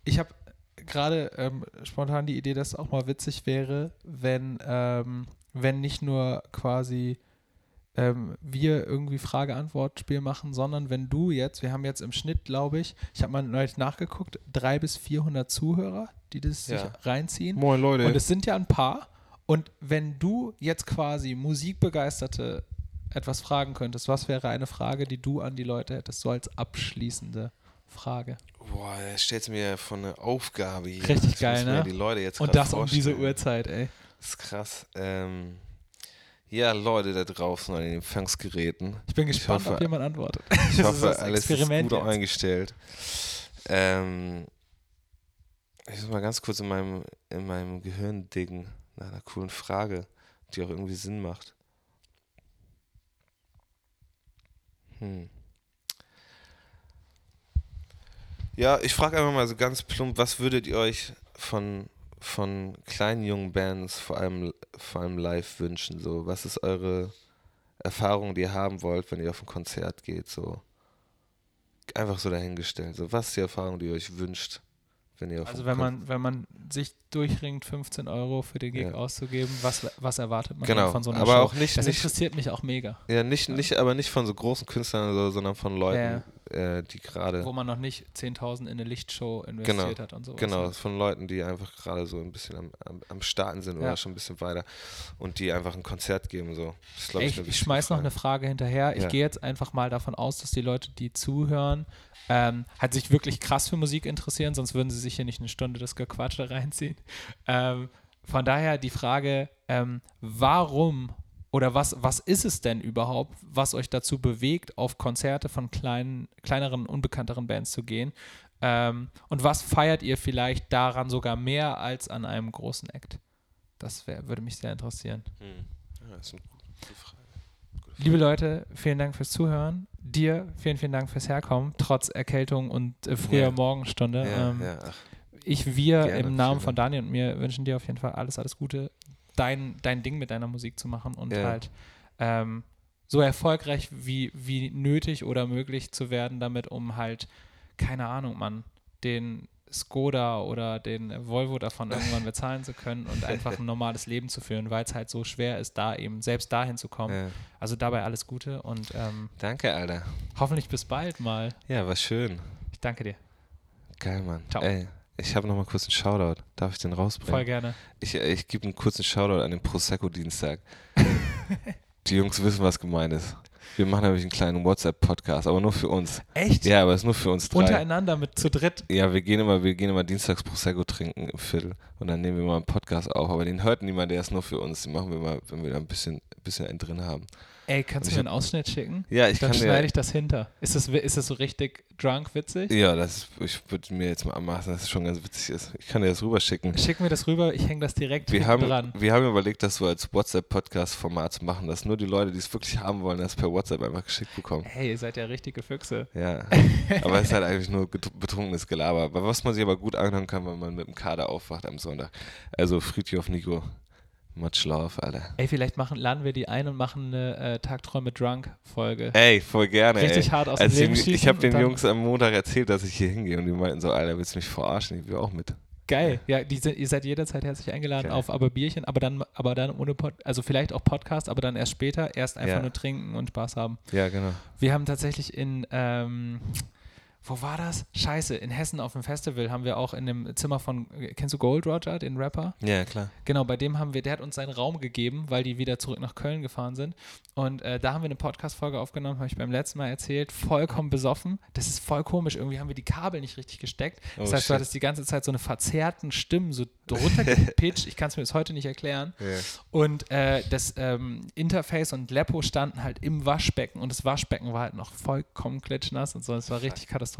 Ich habe gerade ähm, spontan die Idee, dass es auch mal witzig wäre, wenn, ähm, wenn nicht nur quasi ähm, wir irgendwie Frage-Antwort-Spiel machen, sondern wenn du jetzt, wir haben jetzt im Schnitt, glaube ich, ich habe mal neulich nachgeguckt, drei bis 400 Zuhörer, die das ja. sich reinziehen. Moin Leute. Und es sind ja ein paar. Und wenn du jetzt quasi Musikbegeisterte etwas fragen könntest, was wäre eine Frage, die du an die Leute hättest, so als abschließende Frage? Boah, er stellt mir von einer Aufgabe hier. Richtig das geil, ne? Die Leute jetzt Und das vorstellen. um diese Uhrzeit, ey. Das ist krass. Ähm, ja, Leute da draußen an den Empfangsgeräten. Ich bin gespannt, ich hoffe, ob jemand antwortet. Ich hoffe, alles ist gut jetzt. eingestellt. Ähm, ich muss mal ganz kurz in meinem, in meinem Gehirn diggen nach einer coolen Frage, die auch irgendwie Sinn macht. Hm. Ja, ich frage einfach mal so ganz plump, was würdet ihr euch von, von kleinen jungen Bands, vor allem, vor allem live wünschen? So, was ist eure Erfahrung, die ihr haben wollt, wenn ihr auf ein Konzert geht? So, einfach so dahingestellt. So, was ist die Erfahrung, die ihr euch wünscht? Wenn ihr also wenn man, wenn man sich durchringt, 15 Euro für den Gig ja. auszugeben, was, was erwartet man genau. von so einer aber Show? Auch nicht, das nicht, interessiert mich auch mega. Ja, nicht, ja. nicht, aber nicht von so großen Künstlern, so, sondern von Leuten, ja. Äh, die gerade... Wo man noch nicht 10.000 in eine Lichtshow investiert genau. hat und so. Genau, von Leuten, die einfach gerade so ein bisschen am, am, am Starten sind oder schon ein bisschen weiter und die einfach ein Konzert geben. So. Das Ey, ich, ich schmeiß noch eine Frage hinterher. Ich gehe jetzt einfach mal davon aus, dass die Leute, die zuhören, ähm, halt sich wirklich krass für Musik interessieren, sonst würden sie sich hier nicht eine Stunde das Gequatsche reinziehen. Ähm, von daher die Frage, ähm, warum oder was, was ist es denn überhaupt, was euch dazu bewegt, auf Konzerte von kleinen, kleineren, unbekannteren Bands zu gehen? Ähm, und was feiert ihr vielleicht daran sogar mehr als an einem großen Act? Das wär, würde mich sehr interessieren. Hm. Ja, das ist eine gute Frage. Gute Frage. Liebe Leute, vielen Dank fürs Zuhören dir vielen, vielen Dank fürs Herkommen, trotz Erkältung und äh, früher ja. Morgenstunde. Ja, ähm, ich, wir Gerne, im Namen von Daniel und mir wünschen dir auf jeden Fall alles, alles Gute, dein, dein Ding mit deiner Musik zu machen und halt ähm, so erfolgreich wie, wie nötig oder möglich zu werden damit, um halt, keine Ahnung, man, den Skoda oder den Volvo davon irgendwann bezahlen zu können und einfach ein normales Leben zu führen, weil es halt so schwer ist, da eben selbst dahin zu kommen. Ja. Also dabei alles Gute und ähm, danke, Alter. Hoffentlich bis bald mal. Ja, war schön. Ich danke dir. Geil, Mann. Ciao. Ey, ich habe noch mal kurz einen Shoutout. Darf ich den rausbringen? Voll gerne. Ich, ich gebe einen kurzen Shoutout an den Prosecco-Dienstag. Die Jungs wissen, was gemeint ist. Wir machen nämlich einen kleinen WhatsApp-Podcast, aber nur für uns. Echt? Ja, aber es ist nur für uns drei. Untereinander mit zu dritt? Ja, wir gehen immer, wir gehen immer dienstags Prosecco trinken im Viertel und dann nehmen wir mal einen Podcast auf. Aber den hört niemand, der ist nur für uns. Den machen wir mal, wenn wir da ein bisschen, ein bisschen einen drin haben. Ey, kannst du mir einen Ausschnitt schicken? Ja, ich Dann kann schneide ich das hinter. Ist das, ist das so richtig drunk witzig? Ja, das, ich würde mir jetzt mal anmachen, dass es schon ganz witzig ist. Ich kann dir das rüber schicken. Schick mir das rüber, ich hänge das direkt wir haben, dran. Wir haben überlegt, das so als WhatsApp-Podcast-Format zu machen, dass nur die Leute, die es wirklich haben wollen, das per WhatsApp einfach geschickt bekommen. Hey, ihr seid ja richtige Füchse. Ja, aber es ist halt eigentlich nur betrunkenes Gelaber. Aber was man sich aber gut anhören kann, wenn man mit dem Kader aufwacht am Sonntag. Also Friedhof Nico. Much love, Alter. Ey, vielleicht machen, laden wir die ein und machen eine äh, Tagträume Drunk-Folge. Ey, voll gerne. Richtig ey. hart aus also dem Leben Ich, ich habe den Jungs am Montag erzählt, dass ich hier hingehe und die meinten so, Alter, willst du mich verarschen? Ich will auch mit. Geil. Ja, die, ihr seid jederzeit herzlich eingeladen Geil. auf aber Bierchen, aber dann, aber dann ohne Pod, also vielleicht auch Podcast, aber dann erst später, erst einfach Ja. nur trinken und Spaß haben. Ja, genau. Wir haben tatsächlich in, ähm, wo war das? Scheiße, in Hessen auf dem Festival haben wir auch in dem Zimmer von, kennst du Gold Roger, den Rapper? Ja, klar. Genau, bei dem haben wir, der hat uns seinen Raum gegeben, weil die wieder zurück nach Köln gefahren sind. Und äh, da haben wir eine Podcast-Folge aufgenommen, habe ich beim letzten Mal erzählt, vollkommen besoffen. Das ist voll komisch. Irgendwie haben wir die Kabel nicht richtig gesteckt. Das Oh, heißt, du shit. hattest die ganze Zeit so eine verzerrten Stimmen, so runtergepitcht. ich kann es mir bis heute nicht erklären. Ja. Und äh, das ähm, Interface und Leppo standen halt im Waschbecken und das Waschbecken war halt noch vollkommen klitschnass und so. Es war richtig katastrophal.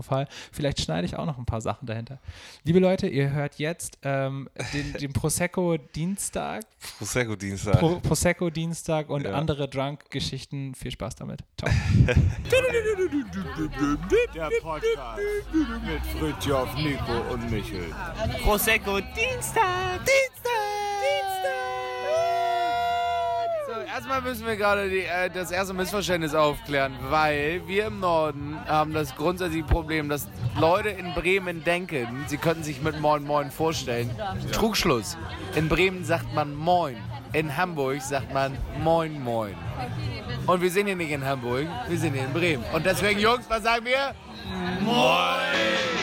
Vielleicht schneide ich auch noch ein paar Sachen dahinter. Liebe Leute, ihr hört jetzt ähm, den, den Prosecco Dienstag, Prosecco-Dienstag. Pro, Prosecco Dienstag und Ja. andere Drunk-Geschichten. Viel Spaß damit. Ciao. Der Podcast mit Fritjof, Nico und Michel. Prosecco Dienstag! So, erstmal müssen wir gerade die, äh, das erste Missverständnis aufklären, weil wir im Norden haben das grundsätzliche Problem, dass Leute in Bremen denken, sie könnten sich mit Moin Moin vorstellen. Trugschluss. In Bremen sagt man Moin. In Hamburg sagt man Moin Moin. Und wir sind hier nicht in Hamburg, wir sind hier in Bremen. Und deswegen, Jungs, was sagen wir? Moin!